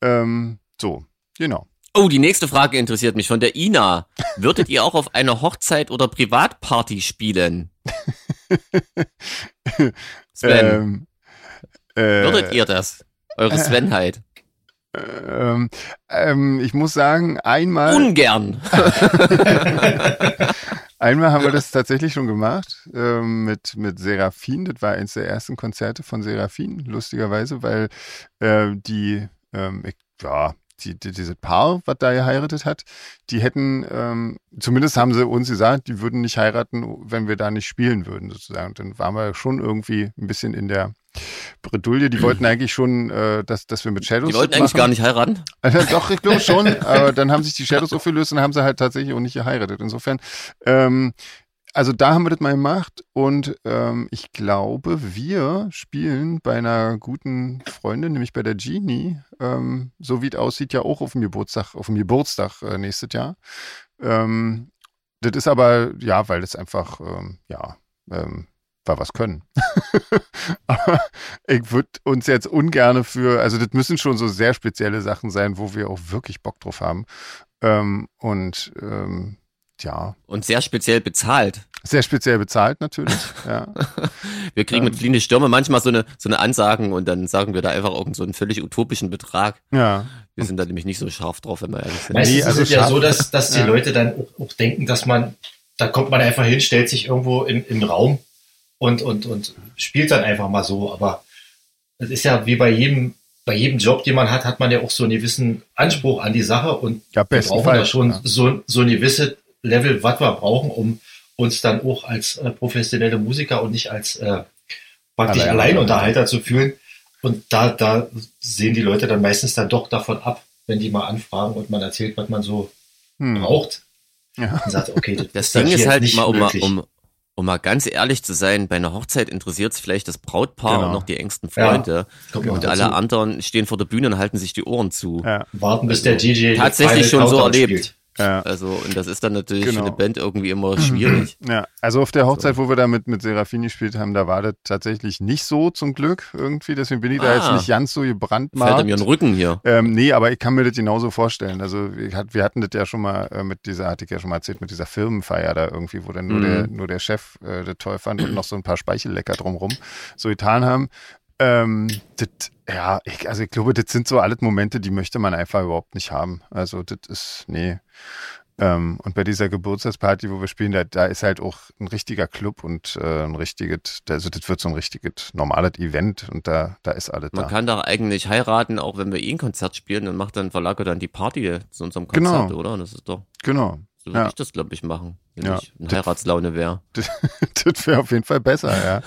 Ähm, so, genau. Oh, die nächste Frage interessiert mich von der Ina. Würdet ihr auch auf einer Hochzeit oder Privatparty spielen? Sven, Ähm, äh, würdet ihr das? Eure Svenheit. Ähm, ähm, ich muss sagen, einmal, Ungern. Einmal haben wir das tatsächlich schon gemacht ähm, mit, mit Seraphin. Das war eins der ersten Konzerte von Seraphin, lustigerweise, weil äh, die, ähm, ich, ja, die, die, diese Paar, was da geheiratet hat, die hätten, ähm, zumindest haben sie uns gesagt, die würden nicht heiraten, wenn wir da nicht spielen würden, sozusagen. Und dann waren wir schon irgendwie ein bisschen in der Bredouille. Die wollten eigentlich schon, äh, dass, dass wir mit Shadows Die wollten eigentlich machen. gar nicht heiraten. Also, doch, ich glaube schon, aber dann haben sich die Shadows aufgelöst und haben sie halt tatsächlich auch nicht geheiratet. Insofern, ähm, also da haben wir das mal gemacht und ähm, ich glaube, wir spielen bei einer guten Freundin, nämlich bei der Genie, ähm, so wie es aussieht, ja auch auf dem Geburtstag, auf dem Geburtstag äh, nächstes Jahr. Ähm, das ist aber, ja, weil das einfach, ähm, ja, ähm, war was können. aber ich würde uns jetzt ungerne für, also das müssen schon so sehr spezielle Sachen sein, wo wir auch wirklich Bock drauf haben. Ähm, und ähm, ja. Und sehr speziell bezahlt. Sehr speziell bezahlt natürlich, ja. wir kriegen mit fliehende Stürme manchmal so eine, so eine Ansagen und dann sagen wir da einfach irgend so einen völlig utopischen Betrag. Ja. Wir sind da nämlich nicht so scharf drauf, wenn wir ehrlich sind. Meistens Nee, also ist es ja so, dass, dass die Ja. Leute dann auch, auch denken, dass man, da kommt man einfach hin, stellt sich irgendwo im, im Raum und, und, und spielt dann einfach mal so. Aber es ist ja wie bei jedem, bei jedem Job, den man hat, hat man ja auch so einen gewissen Anspruch an die Sache und Ja, wir brauchen da bestenfalls. schon ja. so, so ein gewisses Level, was wir brauchen, um uns dann auch als äh, professionelle Musiker und nicht als äh, praktisch Allein- Alleinunterhalter zu fühlen. Und da, da sehen die Leute dann meistens dann doch davon ab, wenn die mal anfragen und man erzählt, was man so Hm. braucht. Ja. Und sagt, okay, das, Das Ding ist halt nicht mal, um, um, um mal ganz ehrlich zu sein, bei einer Hochzeit interessiert es vielleicht das Brautpaar Genau. und noch die engsten Ja. Freunde. Noch Und dazu. alle anderen stehen vor der Bühne und halten sich die Ohren zu. Ja, warten, bis der DJ Also Tatsächlich schon so erlebt. spielt. Ja. Also, und das ist dann natürlich Genau. für eine Band irgendwie immer schwierig. Ja, also auf der Hochzeit, wo wir da mit, mit Serafini gespielt haben, da war das tatsächlich nicht so zum Glück irgendwie. Deswegen bin ich da Ah. jetzt nicht ganz so Fällt gebrandmarkt. er mir in den Rücken hier. Ähm, nee, aber ich kann mir das genauso vorstellen. Also wir hatten das ja schon mal äh, mit dieser, hatte ich ja schon mal erzählt, mit dieser Firmenfeier da irgendwie, wo dann nur, Mhm. der, nur der Chef äh, das toll fand und noch so ein paar Speichellecker drumrum so getan haben. Ähm, das, ja, ich, also ich glaube, das sind so alles Momente, die möchte man einfach überhaupt nicht haben. Also das ist, nee. Ähm, und bei dieser Geburtstagsparty, wo wir spielen, da, da ist halt auch ein richtiger Club und äh, ein richtiges, also das wird so ein richtiges normales Event und da, da ist alles Man da. kann doch eigentlich heiraten, auch wenn wir eh ein Konzert spielen und macht dann verlagert dann die Party zu unserem Genau. Konzert, oder? Das ist doch, Genau. So würde Ja. ich das, glaube ich, machen, wenn Ja. ich in Heiratslaune wäre. das wäre auf jeden Fall besser, ja.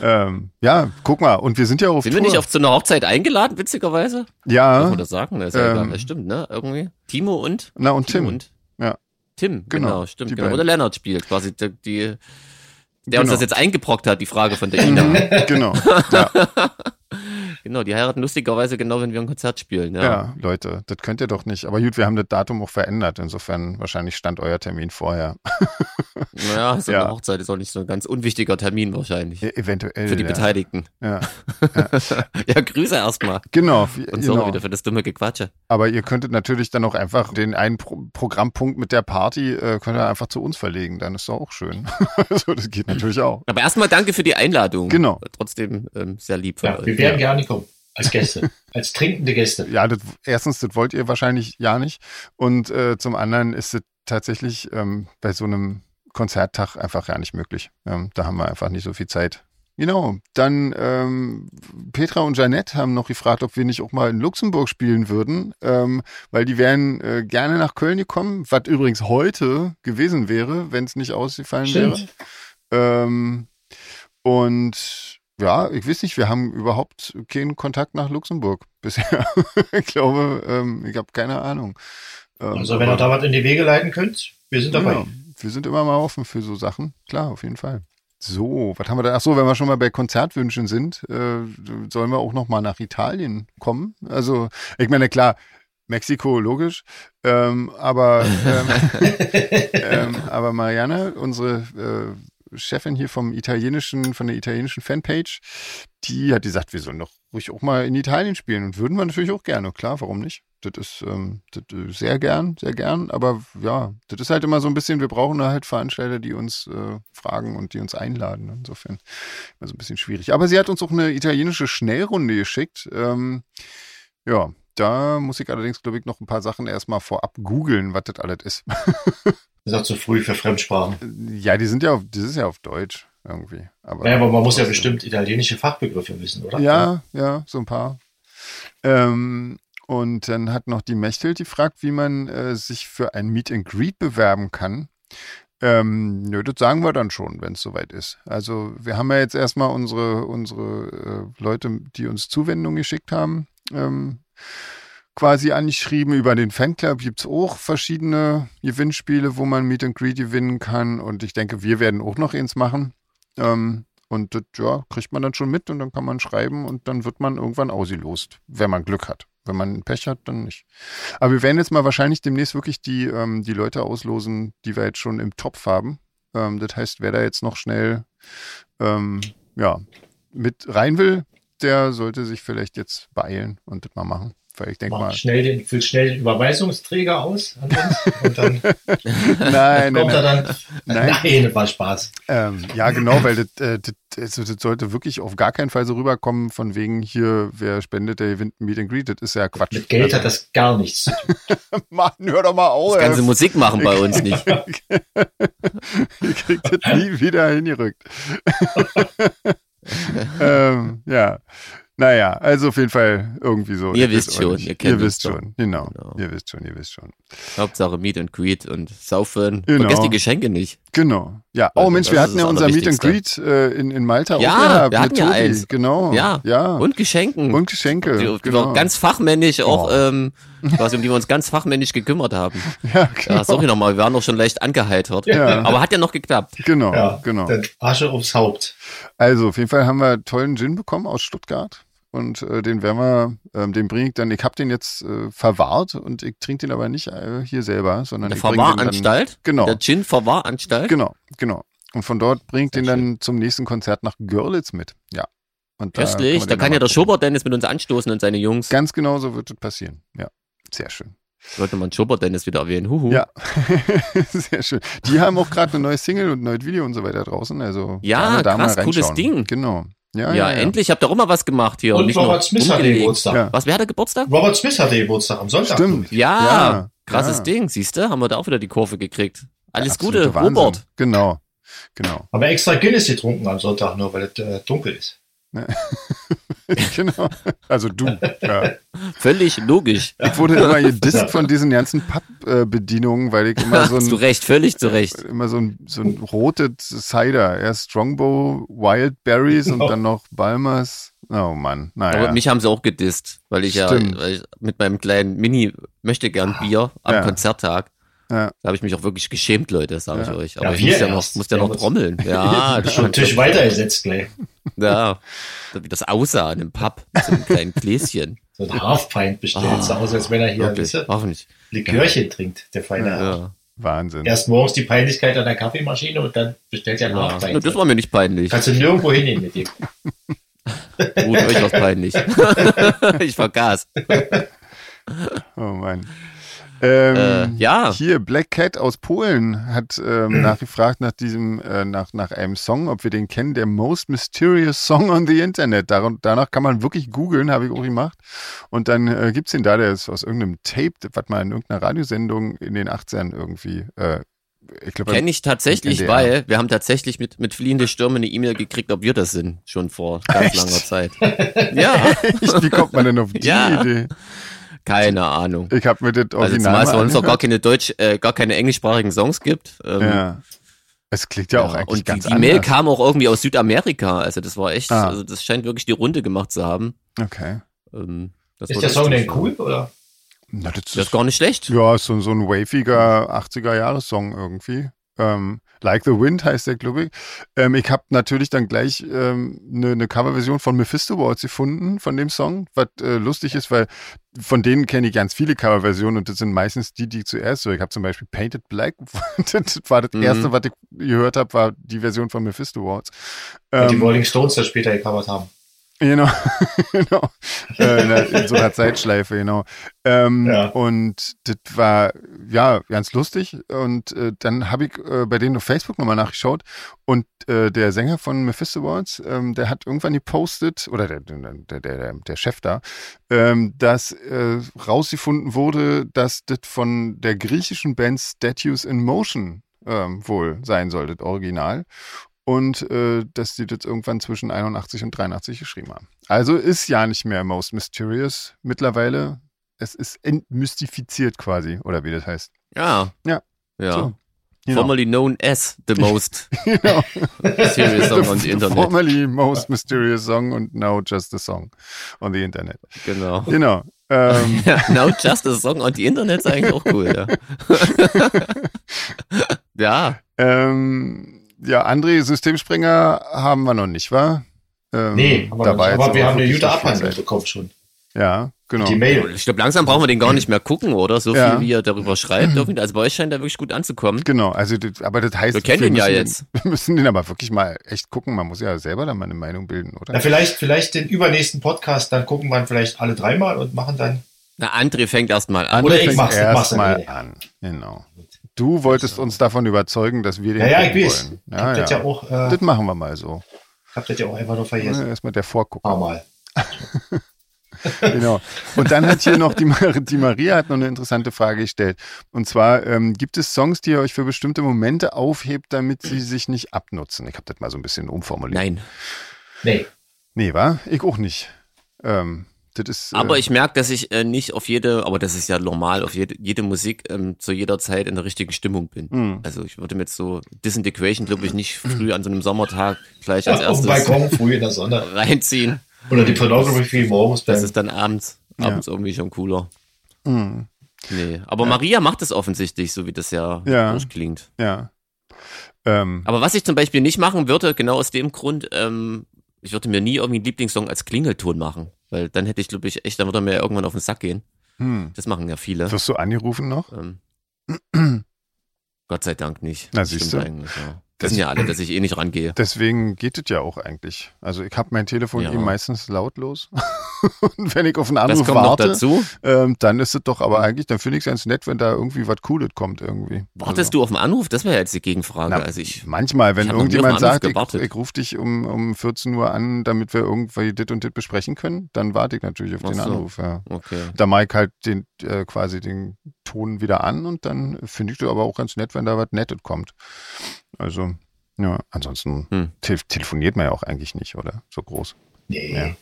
ähm, ja, guck mal, und wir sind ja auf Sind Tour. wir nicht auf so eine Hochzeit eingeladen, witzigerweise? Ja, man das sagen? Das ist ja ähm, egal. Das stimmt, ne? Irgendwie. Timo und? na und Timo Tim. und? Ja. Tim, Genau, genau, stimmt. Genau. Oder Lennart spielt quasi die, die der uns Genau. das jetzt eingebrockt hat, die Frage von der Ina. Mhm, genau. Ja, genau, die heiraten lustigerweise genau, wenn wir ein Konzert spielen. Ja. ja, Leute, das könnt ihr doch nicht. Aber gut, wir haben das Datum auch verändert. Insofern wahrscheinlich stand euer Termin vorher. Naja, so Ja. eine Hochzeit ist auch nicht so ein ganz unwichtiger Termin wahrscheinlich. E- Eventuell. Für die ja. Beteiligten. Ja. Ja, Grüße erstmal. Genau. Und sorry genau. wieder für das dumme Gequatsche. Aber ihr könntet natürlich dann auch einfach den einen Pro Programmpunkt mit der Party äh, könnt ihr einfach zu uns verlegen. Dann ist doch auch schön. also das geht natürlich auch. Aber erstmal danke für die Einladung. Genau. Trotzdem ähm, sehr lieb von Ja, euch. wir werden gerne kommen. Als Gäste. als trinkende Gäste. Ja, das, erstens, das wollt ihr wahrscheinlich ja nicht. Und äh, zum anderen ist es tatsächlich ähm, bei so einem Konzerttag einfach ja nicht möglich. Ähm, da haben wir einfach nicht so viel Zeit. Genau. Dann ähm, Petra und Janette haben noch gefragt, ob wir nicht auch mal in Luxemburg spielen würden, ähm, weil die wären äh, gerne nach Köln gekommen, was übrigens heute gewesen wäre, wenn es nicht ausgefallen wäre. Stimmt. Ähm, und ja, ich weiß nicht, wir haben überhaupt keinen Kontakt nach Luxemburg bisher. ich glaube, ähm, ich habe keine Ahnung. Ähm, Also wenn ihr da was in die Wege leiten könnt, wir sind dabei. ja, wir sind immer mal offen für so Sachen. Klar, auf jeden Fall. So, was haben wir da? Ach so, wenn wir schon mal bei Konzertwünschen sind, äh, sollen wir auch noch mal nach Italien kommen. Also, ich meine, klar, Mexiko, logisch. Ähm, aber, ähm, ähm, aber Mariana, unsere äh, Chefin hier vom italienischen, von der italienischen Fanpage, die hat gesagt, wir sollen doch ruhig auch mal in Italien spielen und würden wir natürlich auch gerne. Klar, warum nicht? Das ist ähm, das, äh, sehr gern, sehr gern. Aber ja, das ist halt immer so ein bisschen, wir brauchen da halt Veranstalter, die uns äh, fragen und die uns einladen. Insofern immer so ein bisschen schwierig. Aber sie hat uns auch eine italienische Schnellrunde geschickt. Ähm, ja, da muss ich allerdings, glaube ich, noch ein paar Sachen erstmal vorab googeln, was das alles ist. Ist auch zu früh für Fremdsprachen. ja, die sind ja auf, das ist ja auf Deutsch irgendwie. Aber, Naja, aber man muss ja bestimmt italienische Fachbegriffe wissen, oder? Ja, ja, so ein paar. Ähm, und dann hat noch die Mechthild gefragt, wie man äh, sich für ein Meet and Greet bewerben kann. Ähm, nö, das sagen wir dann schon, wenn es soweit ist. Also wir haben ja jetzt erstmal unsere, unsere äh, Leute, die uns Zuwendungen geschickt haben, ähm, quasi angeschrieben. Über den Fanclub gibt's auch verschiedene Gewinnspiele, wo man Meet and Greet gewinnen kann. Und ich denke, wir werden auch noch eins machen. Ähm, und das, ja, kriegt man dann schon mit und dann kann man schreiben und dann wird man irgendwann ausgelost, wenn man Glück hat. Wenn man Pech hat, dann nicht. Aber wir werden jetzt mal wahrscheinlich demnächst wirklich die, ähm, die Leute auslosen, die wir jetzt schon im Topf haben. Ähm, das heißt, wer da jetzt noch schnell ähm, ja, mit rein will, der sollte sich vielleicht jetzt beeilen und das mal machen. Weil ich denke mal. schnell den, füll schnell den Überweisungsträger aus an uns und dann Nein, nein, kommt er nein. dann. Nein. Nein, das war Spaß. Ähm, ja, genau, weil das, äh, das, also das sollte wirklich auf gar keinen Fall so rüberkommen, von wegen hier, wer spendet, der gewinnt ein Meet and Greet. Das ist ja Quatsch. Mit Geld hat das gar nichts zu tun. Mann, hör doch mal auf. Das ganze. Musik machen bei uns nicht. Ihr kriegt das nie wieder hingerückt. ähm, ja. Naja, also auf jeden Fall irgendwie so. Ihr wisst ist schon, ihr kennt Ihr wisst schon, genau. Genau. Ihr wisst schon, ihr wisst schon. Hauptsache Meet and Greet und Saufen. Genau. Vergesst die Geschenke nicht. Genau. Ja, oh Also, Mensch, wir hatten ja unser Meet and Greet äh, in, in Malta Ja, auch gehabt. wir mit hatten ja eins. Genau. Ja. Ja. Und Geschenken. Und Geschenke. die, die genau. wir ganz fachmännisch auch, Oh. ähm, quasi um die wir uns ganz fachmännisch gekümmert haben. ja, genau. Ja, sorry nochmal, wir waren doch schon leicht angeheitert. Ja. Aber hat ja noch geklappt. Genau, Ja, genau. Asche aufs Haupt. Also auf jeden Fall haben wir tollen Gin bekommen aus Stuttgart und äh, den werden wir, ähm, den bringe ich dann, ich habe den jetzt äh, verwahrt und ich trinke den aber nicht äh, hier selber, sondern Der ich dann, Verwahranstalt. Genau. Der Gin-Verwahranstalt. Genau, genau. Und von dort bringe ich den dann zum nächsten Konzert nach Görlitz mit. Ja. Und Köstlich. Da kann ja der Schubert Dennis mit uns anstoßen und seine Jungs. Ganz genau so wird es passieren. Ja, sehr schön. Sollte man Schubert Dennis wieder erwähnen. Huhu. Ja, sehr schön. Die haben auch gerade eine neue Single und ein neues Video und so weiter draußen. Also Ja, gerne da krass, mal cooles reinschauen. Ding. Genau. Ja, Ja, ja, ja. endlich habt ihr auch mal was gemacht hier. Und nicht Robert nur Smith hatte. Geburtstag. Ja. Was, wer hatte Geburtstag? Robert Smith hatte Geburtstag am Sonntag. Stimmt. Ja, Ja, krasses ja. Ding, siehst du? Haben wir da auch wieder die Kurve gekriegt. Alles Gute, Wahnsinn. Robert. Genau, genau. Aber extra Guinness getrunken am Sonntag, nur weil es äh, dunkel ist. genau. Also du. Ja. Völlig logisch. Ich wurde immer gedisst von diesen ganzen Pappbedienungen, weil ich immer so ein, recht, völlig zu Recht. immer so ein, so ein rotes Cider. Erst Strongbow, Wild Berries und Genau. dann noch Balmers. Oh Mann, naja. Aber mich haben sie auch gedisst, weil ich Stimmt. ja weil ich mit meinem kleinen Mini möchte gern Bier am Ja. Konzerttag. Ja. Da habe ich mich auch wirklich geschämt, Leute, sage Ja. ich euch. Ja, Aber ich wir muss ja noch, muss ja noch trommeln. Ja, das Schon war Tisch weitergesetzt gleich. Ja, wie das aussah in einem Pub mit so einem kleinen Gläschen. So ein Half-Pint bestellt, Ah, so aus, als wenn er hier Wirklich, du, hoffentlich. Likörchen trinkt, der feine. Ja. Wahnsinn. Erst morgens die Peinlichkeit an der Kaffeemaschine und dann bestellt er ein Ja. Half-Pint. Das war mir nicht peinlich. Kannst du nirgendwo hingehen mit dem. Gut, euch was peinlich. ich vergaß. Oh Mann. Ähm, Äh, ja. Hier, Black Cat aus Polen hat ähm, nachgefragt nach diesem, äh, nach, nach einem Song, ob wir den kennen, der Most Mysterious Song on the Internet. Dar danach kann man wirklich googeln, habe ich auch gemacht. Und dann äh, gibt's den da, der ist aus irgendeinem Tape, was mal in irgendeiner Radiosendung in den 80ern irgendwie, äh, ich Kenne ich tatsächlich, weil wir haben tatsächlich mit, mit fliehende Stürme eine E-Mail gekriegt, ob wir das sind, schon vor ganz Echt? langer Zeit. Ja, wie kommt man denn auf die Ja. Idee? Keine Ahnung. Ich habe mir das Also Original zumal es bei uns noch gar keine Deutsch, äh, gar keine englischsprachigen Songs gibt. Ähm, Ja. Es klingt ja, auch ja, eigentlich und die, ganz die Mail anders. kam auch irgendwie aus Südamerika. Also das war echt, Ah. also das scheint wirklich die Runde gemacht zu haben. Okay. Ähm, das Ist der Song denn cool? Oder? Na, das Das ist gar nicht schlecht. Ja, ist so, so ein waviger 80er-Jahres-Song irgendwie. Ähm, like the Wind heißt der, glaube ich. Ähm, ich habe natürlich dann gleich ähm, eine ne Coverversion von Mephisto Waltz gefunden, von dem Song, was äh, lustig ist, weil von denen kenne ich ganz viele Coverversionen und das sind meistens die, die ich zuerst höre. Ich habe zum Beispiel Painted Black, das war das Mhm. erste, was ich gehört habe, war die Version von Mephisto Waltz. Weil die Ähm, Rolling Stones das später gecovert haben. Genau, genau. Äh, in, so einer Zeitschleife, genau. Ähm, Ja. Und das war ja ganz lustig. Und äh, dann habe ich äh, bei denen auf Facebook nochmal nachgeschaut. Und äh, der Sänger von Mephisto Waltz, ähm, der hat irgendwann gepostet, oder der, der, der, der, Chef da, ähm, dass äh, rausgefunden wurde, dass das von der griechischen Band Statues in Motion ähm, wohl sein sollte, das Original und äh, dass die das irgendwann zwischen 81 und 83 geschrieben haben. Also ist ja nicht mehr Most Mysterious mittlerweile. Es ist entmystifiziert quasi, oder wie das heißt. Ja. Ja. Ja. So. Genau. Formerly known as the most genau. serious song on the internet. Formerly Most Mysterious Song und now just a song on the Internet. Genau. Genau. Ähm, Ja, Now Just a Song on the Internet ist eigentlich auch cool, ja. ja, ähm, ja, André, Systemspringer haben wir noch nicht, wa? Ähm, Nee, aber, jetzt aber wir haben eine gute viel Abhandlung bekommen schon. Ja, genau. Die Mail. ich glaube, langsam brauchen wir den gar nicht mehr gucken, oder? So viel, Ja. wie er darüber schreibt. irgendwie. Also bei euch scheint er wirklich gut anzukommen. Genau, also das, aber das heißt, Wir kennen ihn ja müssen, jetzt. Wir müssen den aber wirklich mal echt gucken. Man muss ja selber da mal eine Meinung bilden, oder? Na, vielleicht, vielleicht den übernächsten Podcast, dann gucken wir vielleicht alle dreimal und machen dann. Na, André fängt erst mal an. Oder ich mach's, ich mach's erst dann mal wieder. an. Genau. Du wolltest uns davon überzeugen, dass wir den Ja, ja, ich weiß. wollen. Ich Ja, hab das ja. ja auch, äh, Das machen wir mal so. hab das ja auch einfach nur vergessen. Ja, Erstmal der Vorguck. Ein paar Mal. Genau. Und dann hat hier noch die, Mar die Maria hat noch eine interessante Frage gestellt. Und zwar, ähm, gibt es Songs, die ihr euch für bestimmte Momente aufhebt, damit sie sich nicht abnutzen? Ich habe das mal so ein bisschen umformuliert. Nein. Nee. Nee, war? Ich auch nicht. Ähm, ist, Aber äh, ich merke, dass ich äh, nicht auf jede, aber das ist ja normal, auf jede, jede Musik ähm, zu jeder Zeit in der richtigen Stimmung bin. mh. Also ich würde mir jetzt so Disintegration, glaube ich, nicht früh an so einem Sommertag gleich als Auf dem erstes Balkon früh in der Sonne. reinziehen. Oder die Pornography morgens Das ist dann abends, Ja. abends irgendwie schon cooler. Mh. Nee, aber Maria macht es offensichtlich, so wie das ja, Ja. durchklingt. Ja. Ähm, Aber was ich zum Beispiel nicht machen würde, genau aus dem Grund, ähm, ich würde mir nie irgendwie einen Lieblingssong als Klingelton machen. Weil dann hätte ich, glaube ich, echt, dann würde er mir irgendwann auf den Sack gehen. hm. Das machen ja viele. Wirst du angerufen noch? Ähm, Gott sei Dank nicht. Na, Das siehst du. eigentlich, ja. Wissen ja alle, dass ich eh nicht rangehe. Deswegen geht es ja auch eigentlich. Also ich habe mein Telefon Ja. eh meistens lautlos. Und wenn ich auf einen Das Anruf warte, dazu. ähm, dann ist es doch aber eigentlich, dann finde ich es ganz nett, wenn da irgendwie was Cooles kommt irgendwie. Wartest du auf einen Anruf? Das wäre jetzt die Gegenfrage. Na, also ich, Manchmal, wenn ich irgendjemand sagt, ich, ich rufe dich um, um 14 Uhr an, damit wir irgendwie dit und dit besprechen können, dann warte ich natürlich auf Ach den so. Anruf. Ja. okay. Da mache ich halt den, äh, quasi den Ton wieder an und dann finde ich das aber auch ganz nett, wenn da was Nettes kommt. Also, ja, ansonsten Hm. te telefoniert man ja auch eigentlich nicht, oder? So groß. Nee, Ja.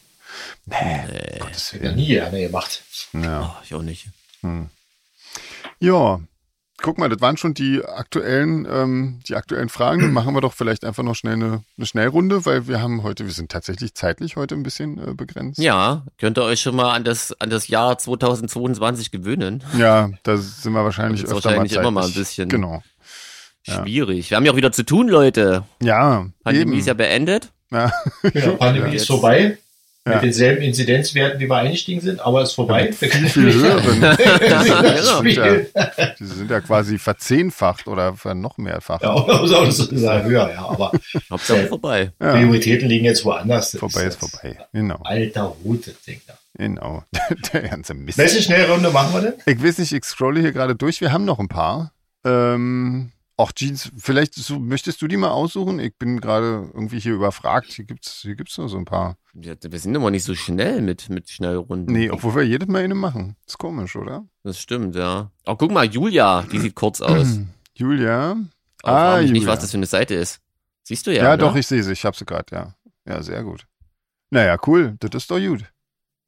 Nee. Gottes das wird Willen. ja nie gerne gemacht. Ja. Oh, ich auch nicht. Hm. Ja, guck mal, das waren schon die aktuellen, ähm, die aktuellen Fragen. Dann machen wir doch vielleicht einfach noch schnell eine, eine Schnellrunde, weil wir haben heute, wir sind tatsächlich zeitlich heute ein bisschen äh, begrenzt. Ja, könnt ihr euch schon mal an das, an das Jahr 2022 gewöhnen. Ja, da sind wir wahrscheinlich Das ist öfter wahrscheinlich mal immer mal ein zeitlich. bisschen- Genau. Ja. Schwierig. Wir haben ja auch wieder zu tun, Leute. Ja, Pandemie eben. ist ja beendet. ja. Genau, Pandemie Ja. ist vorbei. Ja. Mit denselben Inzidenzwerten, wie wir eingestiegen sind, aber ist vorbei. Wir können viel wieder- höheren. Spielen. Die sind ja quasi verzehnfacht oder noch mehrfach. Ja, oder so, das ist ja höher, ja. Aber Hauptsache Ja. vorbei. Ja, Prioritäten liegen jetzt woanders. Das vorbei ist das vorbei. Genau, Alter Hut, das Ding da. genau. Der ganze Mist. Welche Schnellrunde machen wir denn? Ich weiß nicht, ich scrolle hier gerade durch. Wir haben noch ein paar. Ähm, auch Jeans, vielleicht so, möchtest du die mal aussuchen? Ich bin gerade irgendwie hier überfragt. Hier gibt's, hier gibt's nur so ein paar. Wir sind immer nicht so schnell mit, mit Schnellrunden. Nee, obwohl wir jedes Mal eine machen. Ist komisch, oder? Das stimmt, ja. Oh, guck mal, Julia, die sieht kurz aus. Julia. Aber Ah, frag mich nicht, Julia. was das für eine Seite ist. Siehst du ja. Ja, ne? doch, ich sehe sie. Ich habe sie gerade, ja. Ja, sehr gut. Naja, cool. Das ist doch gut.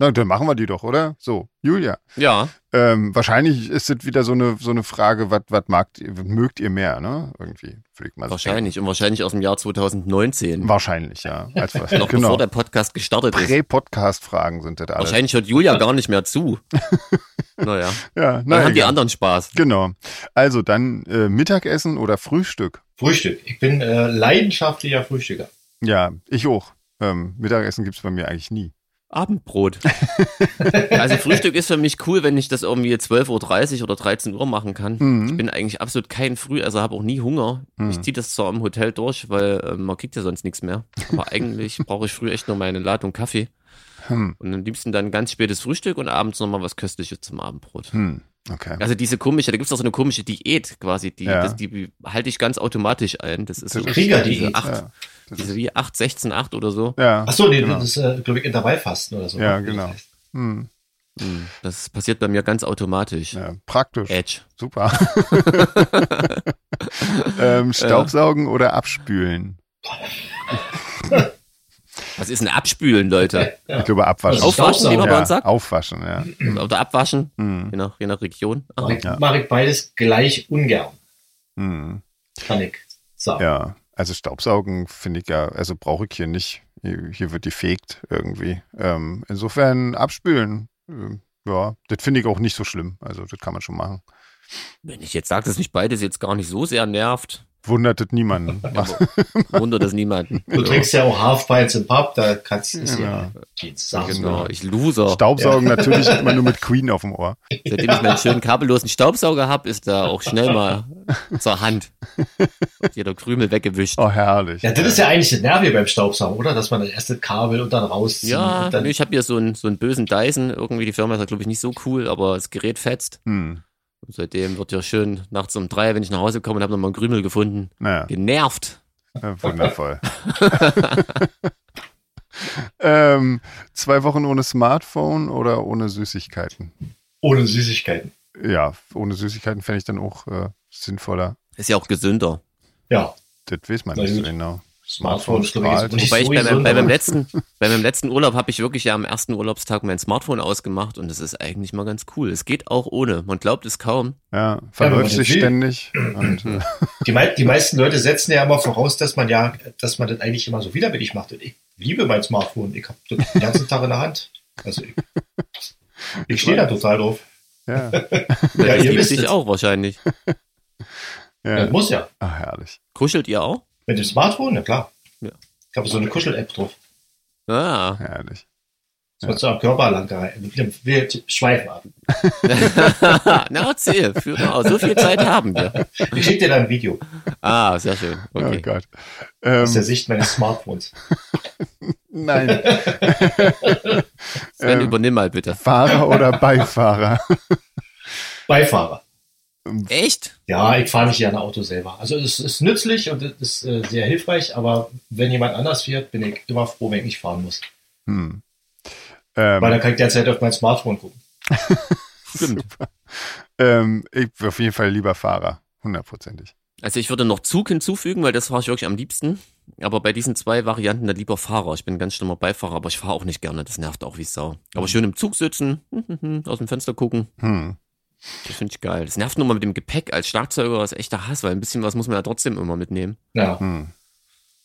Na, dann machen wir die doch, oder? So, Julia. Ja, Ähm, wahrscheinlich ist es wieder so eine, so eine Frage, was was magt ihr, mögt ihr mehr, ne? Irgendwie. Würde ich mal so wahrscheinlich. Und wahrscheinlich aus dem Jahr 2019. denken. Wahrscheinlich, ja. Als, Noch genau. bevor der Podcast gestartet ist. Prä-Podcast-Fragen sind das alles. Wahrscheinlich hört Julia gar nicht mehr zu. naja, Ja, dann na, haben die anderen Spaß. Genau. Also dann äh, Mittagessen oder Frühstück. Frühstück. Ich bin äh, leidenschaftlicher Frühstücker. Ja, ich auch. Ähm, Mittagessen gibt's bei mir eigentlich nie. Abendbrot. also Frühstück ist für mich cool, wenn ich das irgendwie 12.30 Uhr oder 13 Uhr machen kann. Mhm. Ich bin eigentlich absolut kein Frühesser, habe auch nie Hunger. Mhm. Ich ziehe das zwar im Hotel durch, weil äh, man kriegt ja sonst nichts mehr. Aber eigentlich brauche ich früh echt nur meine Ladung Kaffee. Hm. Und am liebsten dann ganz spätes Frühstück und abends nochmal was Köstliches zum Abendbrot. Hm. Okay. Also diese komische, da gibt's auch so eine komische Diät quasi, die, Ja. das, die halte ich ganz automatisch ein. Das ist so Kriegerdiät. diese 8, Ja, das ist, wie 8, 16, 8 oder so. ja. Ach so, nee, genau. das ist, äh, glaube ich, Intervallfasten oder so. Ja, genau. Hm. Hm, Das passiert bei mir ganz automatisch. ja, praktisch. Edge. Super. ähm, Staubsaugen oder abspülen? Was ist ein Abspülen, Leute? Ich glaube abwaschen. Also Aufwaschen, wie man bei ja, uns sagt? aufwaschen, ja. Oder abwaschen, Hm. je nach, je nach Region. Ah, Mach ich, Ja. mach ich beides gleich ungern, Hm. kann ich sagen. Ja, also Staubsaugen finde ich ja, also brauche ich hier nicht. Hier, hier wird die fegt irgendwie. Ähm, insofern abspülen. Ähm, ja, das finde ich auch nicht so schlimm. Also, das kann man schon machen. Wenn ich jetzt sage, dass mich beides jetzt gar nicht so sehr nervt, Wundert das niemanden. wundert das niemanden. Du trinkst ja auch Half Pints im Pub, da kannst du es Ja. ja. Sagen. Genau, ich loser. Staubsaugen natürlich immer nur mit Queen auf dem Ohr. Seitdem ich meinen schönen kabellosen Staubsauger habe, ist da auch schnell mal zur Hand. Und jeder Krümel weggewischt. Oh, herrlich. Ja, das ist ja eigentlich das Nervige beim Staubsaugen, oder? Dass man das erste Kabel und dann rausziehen. Ja, und dann, ich habe hier so einen, so einen bösen Dyson. Irgendwie die Firma ist, glaube ich, nicht so cool, aber das Gerät fetzt. Hm. Und seitdem wird ja schön nachts um drei, wenn ich nach Hause komme und habe nochmal einen Krümel gefunden. Naja, Genervt. äh, wundervoll. ähm, zwei Wochen ohne Smartphone oder ohne Süßigkeiten? ohne Süßigkeiten. Ja, ohne Süßigkeiten fände ich dann auch äh, sinnvoller. Ist ja auch gesünder. Ja, Das weiß man Na nicht so genau. Smartphone ich, strahlt. Wobei ich so bei, meinem, bei, meinem letzten, bei meinem letzten Urlaub habe ich wirklich ja am ersten Urlaubstag mein Smartphone ausgemacht und es ist eigentlich mal ganz cool. Es geht auch ohne. Man glaubt es kaum. Ja, verläuft man sich das ständig. Und, äh, Die, mei die meisten Leute setzen ja immer voraus, dass man ja, dass man das eigentlich immer so widerwillig macht. Und ich liebe mein Smartphone. Ich habe das den ganzen Tag in der Hand. Also ich, ich stehe da total drauf. ja, Ja, das ihr liebt wisst sich es. auch wahrscheinlich. Das ja. muss ja. Ach, herrlich. Kuschelt ihr auch? Mit dem Smartphone, na klar. Ja. Ich habe so eine Kuschel-App drauf. Ah. Herrlich. Das wird so am Körper lang gehalten. Wir, wir schweifen ab. Na, erzähl. Führ mal aus. So viel Zeit haben wir. Ich schicke dir da ein Video Ah, sehr schön. Oh Okay. Gott. aus der Ähm, Sicht meines Smartphones. nein. Sven, Ähm, übernimm mal bitte. Fahrer oder Beifahrer? Beifahrer. Echt? Ja, ich fahre nicht gerne Auto selber. Also es ist nützlich und es ist äh, sehr hilfreich, aber wenn jemand anders fährt, bin ich immer froh, wenn ich nicht fahren muss. Hm. Weil Ähm, dann kann ich derzeit auf mein Smartphone gucken. Stimmt. ähm, ich bin auf jeden Fall lieber Fahrer. Hundertprozentig. Also ich würde noch Zug hinzufügen, weil das fahre ich wirklich am liebsten. Aber bei diesen zwei Varianten dann lieber Fahrer. Ich bin ein ganz schlimmer Beifahrer, aber ich fahre auch nicht gerne. Das nervt auch wie Sau. Aber schön im Zug sitzen, aus dem Fenster gucken. Hm. Das finde ich geil. Das nervt nur mal mit dem Gepäck. Als Schlagzeuger ist echter Hass, weil ein bisschen was muss man ja trotzdem immer mitnehmen. Ja, Hm.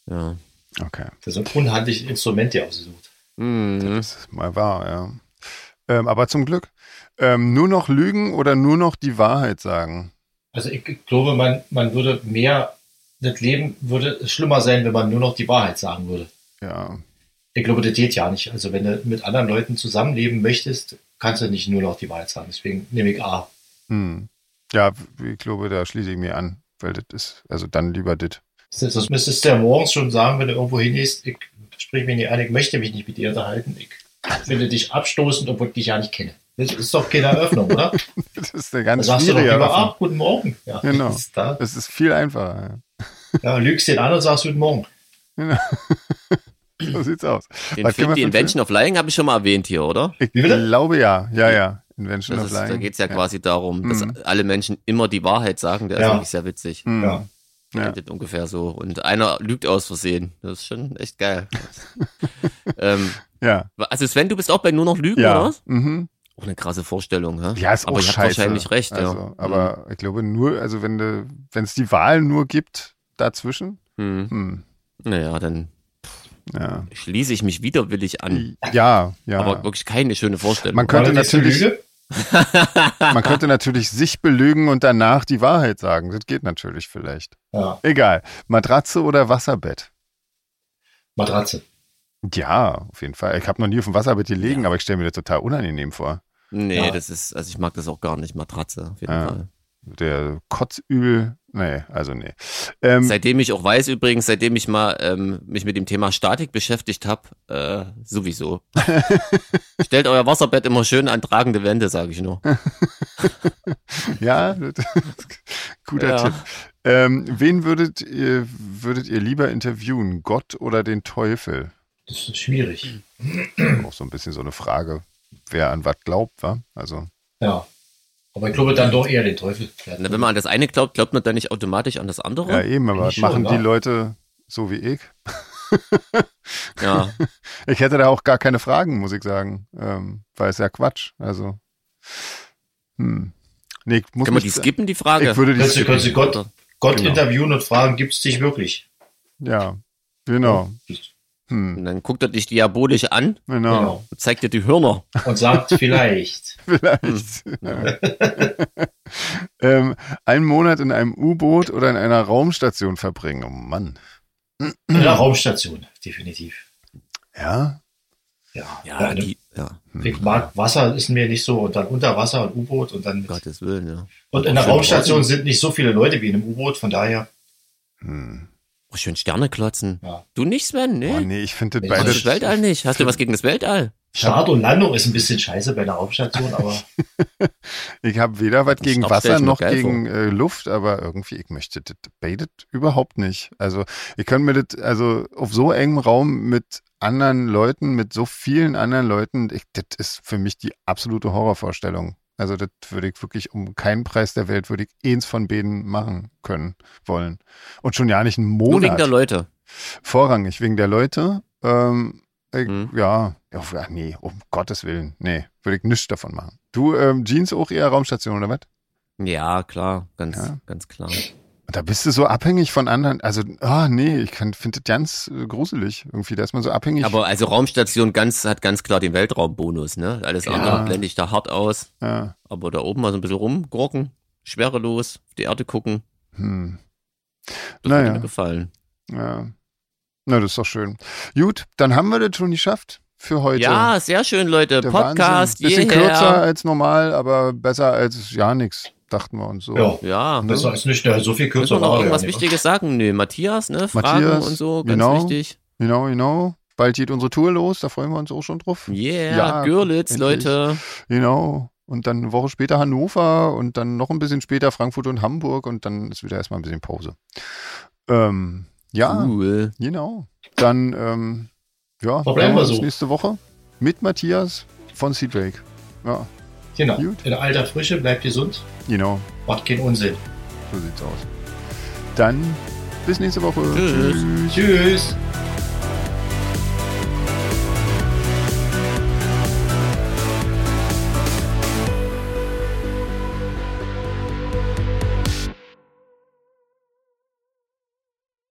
Ja. Okay. das ist ein unhandliches Instrument hier ausgesucht. Mhm. Das ist mal wahr, ja. Ähm, aber zum Glück. Ähm, nur noch lügen oder nur noch die Wahrheit sagen? Also ich glaube, man, man würde mehr, das Leben würde schlimmer sein, wenn man nur noch die Wahrheit sagen würde. Ja. Ich glaube, das geht ja nicht. Also wenn du mit anderen Leuten zusammenleben möchtest, kannst du nicht nur noch die Wahrheit sagen. Deswegen nehme ich A. Hm. Ja, ich glaube, da schließe ich mir an, weil das ist, also dann lieber das. Das das müsstest du ja morgens schon sagen, wenn du irgendwo hingehst, ich sprich mich nicht an, ich möchte mich nicht mit dir unterhalten. Ich finde dich abstoßend, obwohl ich dich ja nicht kenne. Das ist doch keine Eröffnung, oder? Das ist eine Da ganz sagst du doch lieber, ah, guten Morgen. Ja, Genau. das ist da. Das ist viel einfacher. Ja, lügst den an und sagst guten Morgen. Ja. So sieht's aus. Den Was Film, die Invention of Lying habe ich schon mal erwähnt hier, oder? Ich glaube ja. Ja, ja. Invention Das of ist, da Lying. geht es ja, quasi darum, dass Mhm. alle Menschen immer die Wahrheit sagen. Der ist Ja. eigentlich sehr witzig. Hm. Ja. Ja. Endet ungefähr so. Und einer lügt aus Versehen. Das ist schon echt geil. ähm, Ja. also Sven, du bist auch bei nur noch Lügen, Ja. oder was? Mhm. Auch eine krasse Vorstellung, hä? Ja, ist Aber auch ihr scheiße. wahrscheinlich recht, also, ja. Aber ich glaube nur, also wenn du, wenn es die Wahl nur gibt dazwischen, Hm. hm, Naja, dann ja. schließe ich mich widerwillig an. Ja, ja. Aber wirklich keine schöne Vorstellung. Man könnte natürlich, man könnte natürlich sich belügen und danach die Wahrheit sagen. Das geht natürlich vielleicht. Ja, Egal. Matratze oder Wasserbett? Matratze. Ja, auf jeden Fall. Ich habe noch nie auf dem Wasserbett gelegen, aber ich stelle mir das total unangenehm vor. nee, Ja. das ist, also ich mag das auch gar nicht, Matratze, auf jeden Ja. Fall. Der Kotzübel, nee, also nee. Ähm, Seitdem ich auch weiß, übrigens, seitdem ich mal ähm, mich mit dem Thema Statik beschäftigt habe, äh, sowieso. Stellt euer Wasserbett immer schön an tragende Wände, sage ich nur. ja, guter Ja. Tipp. Ähm, wen würdet ihr, würdet ihr lieber interviewen? Gott oder den Teufel? Das ist schwierig. Auch so ein bisschen so eine Frage, wer an was glaubt, wa? Also, Ja. Aber ich glaube dann doch eher den Teufel. Na, wenn man an das eine glaubt, glaubt man dann nicht automatisch an das andere? ja eben, aber schon, machen die ja. Leute so wie ich? Ja. Ich hätte da auch gar keine Fragen, muss ich sagen, ähm, weil es ja Quatsch. Also, hm. Nee, ich muss Können wir die skippen, die Frage? Ich würde die Kannst du, kannst du Gott, Gott Genau. interviewen und fragen, gibt es dich wirklich? Ja, genau. Hm, Und dann guckt er dich diabolisch an genau. Genau. und zeigt dir die Hörner. Und sagt vielleicht. Vielleicht. Ja. ähm, einen Monat in einem U-Boot oder in einer Raumstation verbringen. Oh Mann. In der Raumstation, definitiv. Ja, Ja, Ja, die, ja, ich mag Wasser ist mir nicht so und dann unter Wasser und U-Boot und dann mit, Gottes Willen, ja. und in der Raumstation sind nicht so viele Leute wie in einem U-Boot, von daher hm. Oh, schön Sterne klotzen. Ja. Du nicht, Sven? Nee. Oh, nee, ich finde Nee, beides. das Weltall nicht? Hast du was gegen das Weltall? Start und Landung ist ein bisschen scheiße bei der Raumstation, aber Ich habe weder was Das gegen Wasser noch gegen äh, Luft, aber irgendwie, ich möchte das beidet überhaupt nicht. Also, ich kann mir das, also auf so engem Raum mit anderen Leuten, mit so vielen anderen Leuten, ich, das ist für mich die absolute Horrorvorstellung. Also, das würde ich wirklich um keinen Preis der Welt, würde ich eins von beiden machen können, wollen. Und schon ja nicht einen Nur wegen Monat. der Leute. Vorrangig wegen der Leute. Ähm, ich. Ja, ja, ach nee, um Gottes Willen. Nee, würde ich nichts davon machen. Du, ähm, Jeans auch eher Raumstation oder was? Ja, klar, ganz, Ja. ganz klar. Da bist du so abhängig von anderen. Also, ah, nee, ich finde das ganz äh, gruselig. Irgendwie, da ist man so abhängig. Aber also Raumstation ganz, hat ganz klar den Weltraumbonus, ne? Alles Ja. andere blende ich da hart aus. ja, Aber da oben mal so ein bisschen rumgrocken, schwerelos, auf die Erde gucken, hm, das Naja. würde mir gefallen. ja. Na, das ist doch schön. Gut, dann haben wir das schon geschafft für heute. Ja, sehr schön, Leute. Der Podcast, Wahnsinn. Bisschen hierher. kürzer als normal, aber besser als ja nix, dachten wir uns so. ja, Ja, das ist nicht so viel müssen kürzer. wir noch irgendwas ja. Wichtiges sagen? Nö, Matthias, ne? Fragen Matthias, und so, ganz genau. wichtig. Genau, genau. Bald geht unsere Tour los, da freuen wir uns auch schon drauf. Yeah, Ja, Görlitz, endlich. Leute. Genau. Und dann eine Woche später Hannover und dann noch ein bisschen später Frankfurt und Hamburg und dann ist wieder erstmal ein bisschen Pause. Ähm, ja, Cool. genau. Dann, ähm, ja, hören wir so. nächste Woche mit Matthias von Seedrake. Ja, Genau. Gut. In alter Frische, bleibt gesund, genau, macht keinen Unsinn. so sieht's aus. Dann bis nächste Woche. Tschüss. Tschüss.